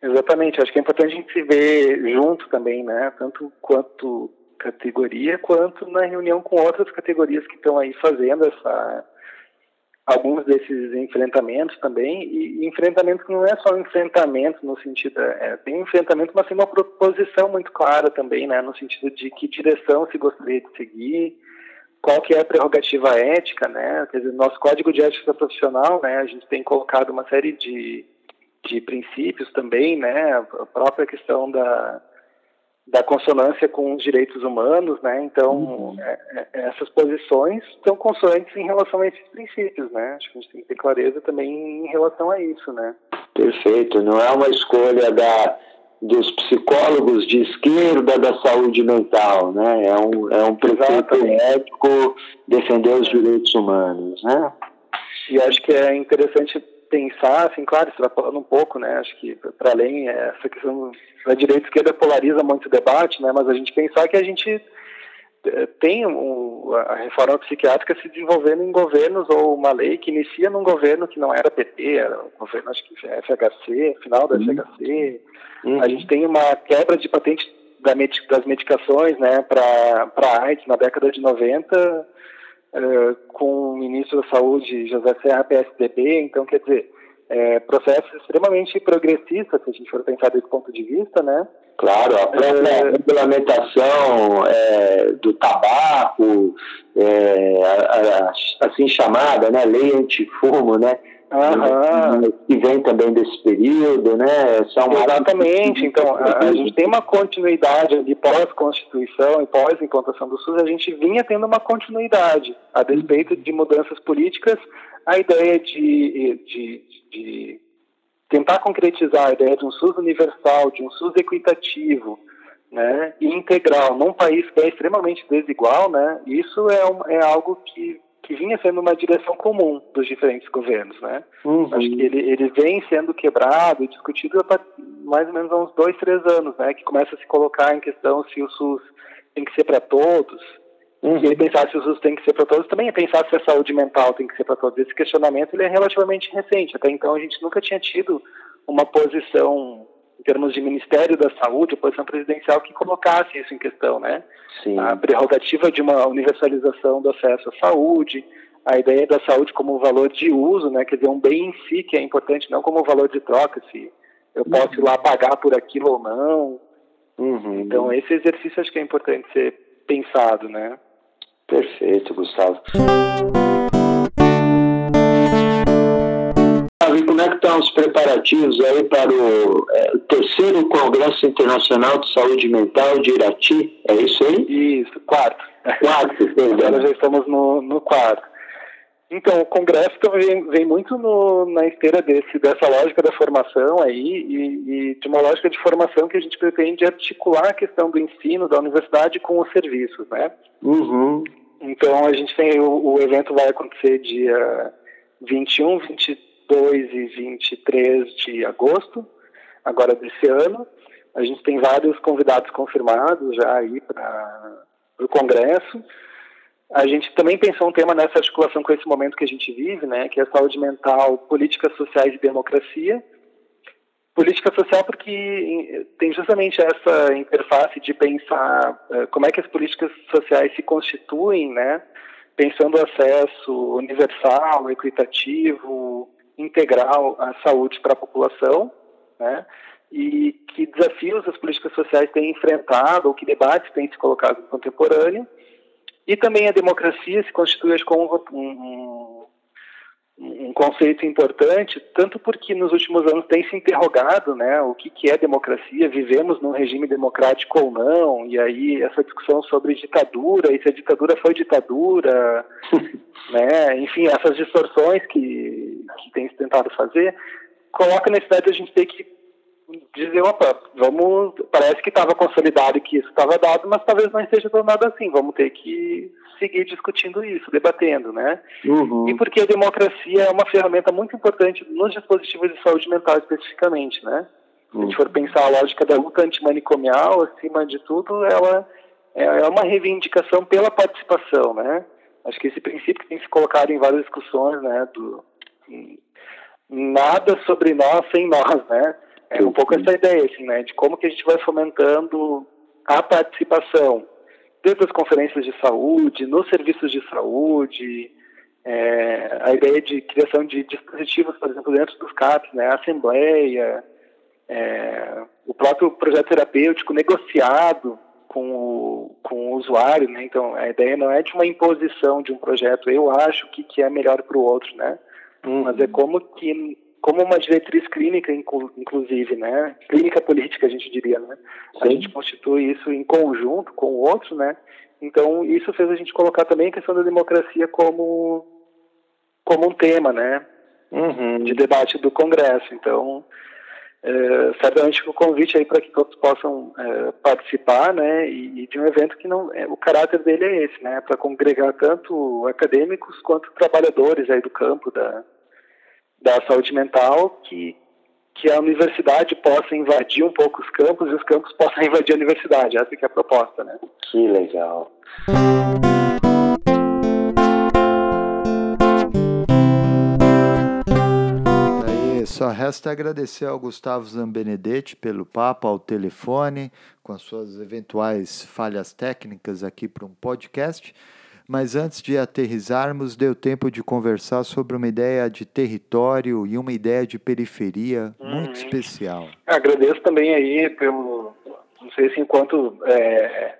Exatamente, acho que é importante a gente se ver junto também, né? Tanto quanto categoria, quanto na reunião com outras categorias que estão aí fazendo essa alguns desses enfrentamentos também, e, enfrentamento que não é só enfrentamento no sentido, é, tem um enfrentamento, mas tem uma proposição muito clara também, né, no sentido de que direção se gostaria de seguir, qual que é a prerrogativa ética, né, quer dizer, nosso código de ética profissional, né, a gente tem colocado uma série de, de princípios também, né, a própria questão da da consonância com os direitos humanos, né? Então, uhum. é, é, essas posições estão consonantes em relação a esses princípios, né? Acho que a gente tem que ter clareza também em relação a isso, né? Perfeito. Não é uma escolha da dos psicólogos de esquerda da saúde mental, né? É um é um preceito ético defender os direitos humanos, né? E acho que é interessante pensar, assim, claro, extrapolando um pouco, né, acho que para além é, essa questão da direita e esquerda polariza muito o debate, né, mas a gente pensar que a gente é, tem um, a reforma psiquiátrica se desenvolvendo em governos ou uma lei que inicia num governo que não era PT, era um governo acho que FHC, final da uhum. FHC. Uhum. A gente tem uma quebra de patente das medicações, né, para AIDS na década de 90 eh, com o ministro da Saúde, José Serra, PSDB, então, quer dizer, é, processos extremamente progressistas, se a gente for pensar desse ponto de vista, né? Claro, a própria é, regulamentação é, do tabaco, a, a, assim chamada, né, lei antifumo, né, uhum. que vem também desse período, né? São Exatamente. Então, a, a, gente tem uma continuidade ali pós-Constituição e pós-implantação do SUS, a gente vinha tendo uma continuidade. A despeito de mudanças políticas, a ideia de, de, de tentar concretizar a ideia de um SUS universal, de um SUS equitativo, né, e integral num país que é extremamente desigual, né, isso é, um, é algo que, que vinha sendo uma direção comum dos diferentes governos, né. Uhum. Acho que ele, ele vem sendo quebrado e discutido há mais ou menos há uns dois, três anos, né, que começa a se colocar em questão se o SUS tem que ser para todos, Uhum. E ele pensar se o SUS tem que ser para todos, também é pensar se a saúde mental tem que ser para todos. Esse questionamento ele é relativamente recente. Até então a gente nunca tinha tido uma posição em termos de Ministério da Saúde, posição presidencial que colocasse isso em questão, né? Sim. A prerrogativa de uma universalização do acesso à saúde, a ideia da saúde como valor de uso, né? Quer dizer, um bem em si que é importante, não como valor de troca, se eu posso ir lá pagar por aquilo ou não. Uhum. Então, esse exercício acho que é importante ser pensado, né? Perfeito, Gustavo. Como é que estão os preparativos aí para o é, terceiro Congresso Internacional de Saúde Mental de Irati? É isso aí? Isso, quarto. Quarto, Agora já estamos no, no quarto. Então, o Congresso vem, vem muito no, na esteira desse, dessa lógica da formação aí e, e, de uma lógica de formação que a gente pretende articular a questão do ensino da universidade com os serviços, né? Uhum. Então, a gente tem, o, o evento vai acontecer dia 21, 22 e 23 de agosto, agora desse ano. A gente tem vários convidados confirmados já aí para o Congresso. A gente também pensou um tema nessa articulação com esse momento que a gente vive, né, que é saúde mental, políticas sociais e democracia. Política social porque tem justamente essa interface de pensar uh, como é que as políticas sociais se constituem, né, pensando acesso universal, equitativo, integral à saúde para a população, né, e que desafios as políticas sociais têm enfrentado ou que debates têm se colocado no contemporâneo e também a democracia se constitui como um, um, um, conceito importante, tanto porque nos últimos anos tem se interrogado né, o que, que é democracia, vivemos num regime democrático ou não, e aí essa discussão sobre ditadura, e se a ditadura foi ditadura, [LAUGHS] né, enfim, essas distorções que, que tem se tentado fazer, coloca a necessidade de a gente ter que dizer, opa, vamos, parece que estava consolidado que isso estava dado, mas talvez não esteja tornado assim, vamos ter que seguir discutindo isso, debatendo, né? Uhum. E porque a democracia é uma ferramenta muito importante nos dispositivos de saúde mental especificamente, né? Se a gente for pensar a lógica da luta antimanicomial, acima de tudo, ela é, é uma reivindicação pela participação, né? Acho que esse princípio que tem se colocado em várias discussões, né, do nada sobre nós sem nós, né? É um pouco essa ideia, assim, né, de como que a gente vai fomentando a participação, desde as conferências de saúde, nos serviços de saúde, é, a ideia de criação de dispositivos, por exemplo, dentro dos CAPs, né, a assembleia, é, o próprio projeto terapêutico negociado com o, com o usuário, né, então a ideia não é de uma imposição de um projeto, eu acho que, que é melhor para o outro, né, uhum. mas é como que como uma diretriz clínica, inclusive, né? Clínica política, a gente diria, né? Sim. A gente constitui isso em conjunto com o outro, né? Então, isso fez a gente colocar também a questão da democracia como, como um tema, né? Uhum. De debate do Congresso. Então, é, certamente o convite aí para que todos possam é, participar, né? E, e, de um evento que não, é, o caráter dele é esse, né? Para congregar tanto acadêmicos quanto trabalhadores aí do campo da da saúde mental, que, que a universidade possa invadir um pouco os campos e os campos possam [LAUGHS] invadir a universidade. Essa que é a proposta, né? Que legal. Só resta agradecer ao Gustavo Zambenedetti pelo papo ao telefone, com as suas eventuais falhas técnicas aqui para um podcast. Mas antes de aterrizarmos, deu tempo de conversar sobre uma ideia de território e uma ideia de periferia muito uhum. especial. Agradeço também aí pelo, não sei se enquanto é,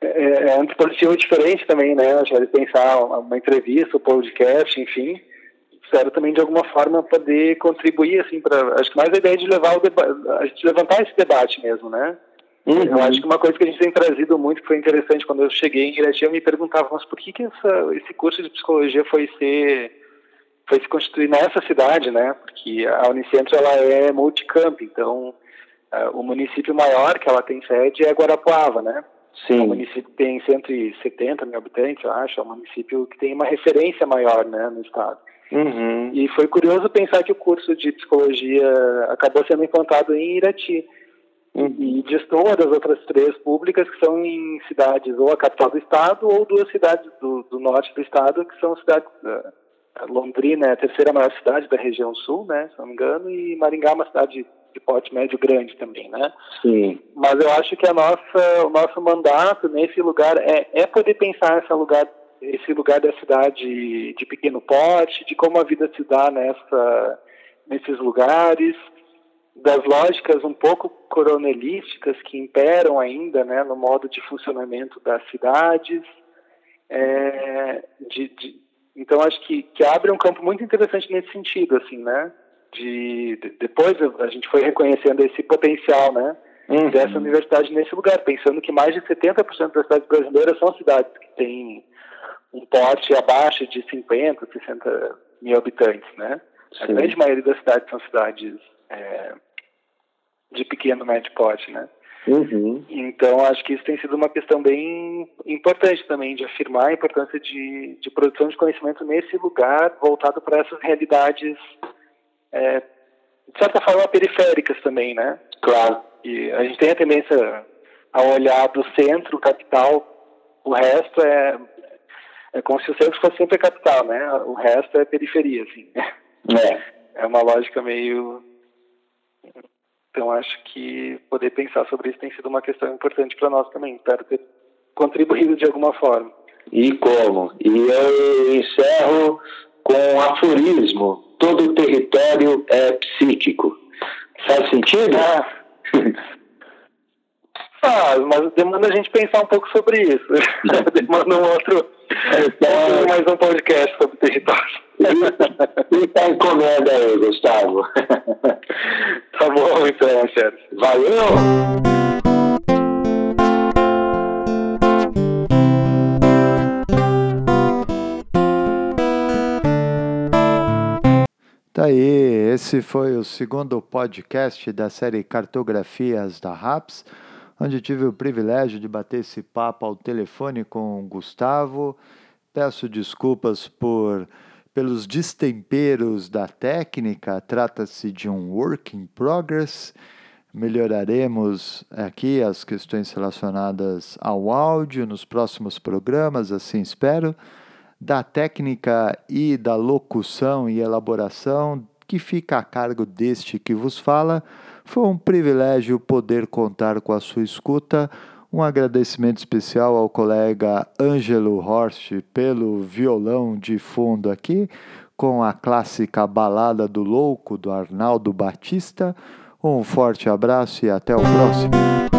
é, é um dispositivo diferente também, né? Já de pensar uma entrevista, um podcast, enfim. espero também de alguma forma poder contribuir assim para acho que mais a ideia de levar o a gente levantar esse debate mesmo, né? Uhum. Eu acho que uma coisa que a gente tem trazido muito que foi interessante quando eu cheguei em Irati, eu me perguntava, mas por que que essa, esse curso de psicologia foi ser foi se constituir nessa cidade, né? Porque a Unicentro ela é multicamp, então uh, o município maior que ela tem sede é Guarapuava, né? Sim. O município tem 170 mil habitantes, eu acho, é um município que tem uma referência maior, né, no estado. Uhum. E foi curioso pensar que o curso de psicologia acabou sendo implantado em Irati. E distou das outras três públicas que são em cidades ou a capital do estado ou duas cidades do, do norte do estado que são cidades uh, Londrina é a terceira maior cidade da região sul, né, se não me engano, e Maringá é uma cidade de porte médio grande também, né? Sim. Mas eu acho que a nossa, o nosso mandato nesse lugar é, é poder pensar esse lugar, esse lugar da cidade de pequeno porte, de como a vida se dá nessa, nesses lugares, das lógicas um pouco coronelísticas que imperam ainda, né, no modo de funcionamento das cidades, é, de, de, então acho que, que abre um campo muito interessante nesse sentido, assim, né? De, de depois a gente foi reconhecendo esse potencial, né? Uhum. Dessa universidade nesse lugar, pensando que mais de 70% das cidades brasileiras são cidades que têm um porte abaixo de 50, 60 mil habitantes, né? Sim. A grande maioria das cidades são cidades é, de pequeno médio porte, né? Uhum. Então, acho que isso tem sido uma questão bem importante também, de afirmar a importância de, de produção de conhecimento nesse lugar, voltado para essas realidades, é, de certa forma, periféricas também, né? Claro. E a gente tem a tendência a olhar do centro, capital, o resto é, é como se o centro fosse sempre a capital, né? O resto é periferia, assim. É. É uma lógica meio então, acho que poder pensar sobre isso tem sido uma questão importante para nós também. Espero ter contribuído de alguma forma. E como? E eu encerro com aforismo: todo território é psíquico. Faz sentido? Ah. [LAUGHS] Faz, mas demanda a gente pensar um pouco sobre isso. [LAUGHS] demanda um outro, então, mais um podcast sobre território. Fica a encomenda aí, Gustavo. tá bom, então, chefe. Valeu! Tá aí, esse foi o segundo podcast da série Cartografias da RAPS, onde tive o privilégio de bater esse papo ao telefone com o Gustavo. Peço desculpas por pelos destemperos da técnica, trata-se de um work in progress. Melhoraremos aqui as questões relacionadas ao áudio nos próximos programas, assim espero. Da técnica e da locução e elaboração, que fica a cargo deste que vos fala, foi um privilégio poder contar com a sua escuta. Um agradecimento especial ao colega Ângelo Horst pelo violão de fundo aqui, com a clássica Balada do Louco do Arnaldo Batista. Um forte abraço e até o próximo.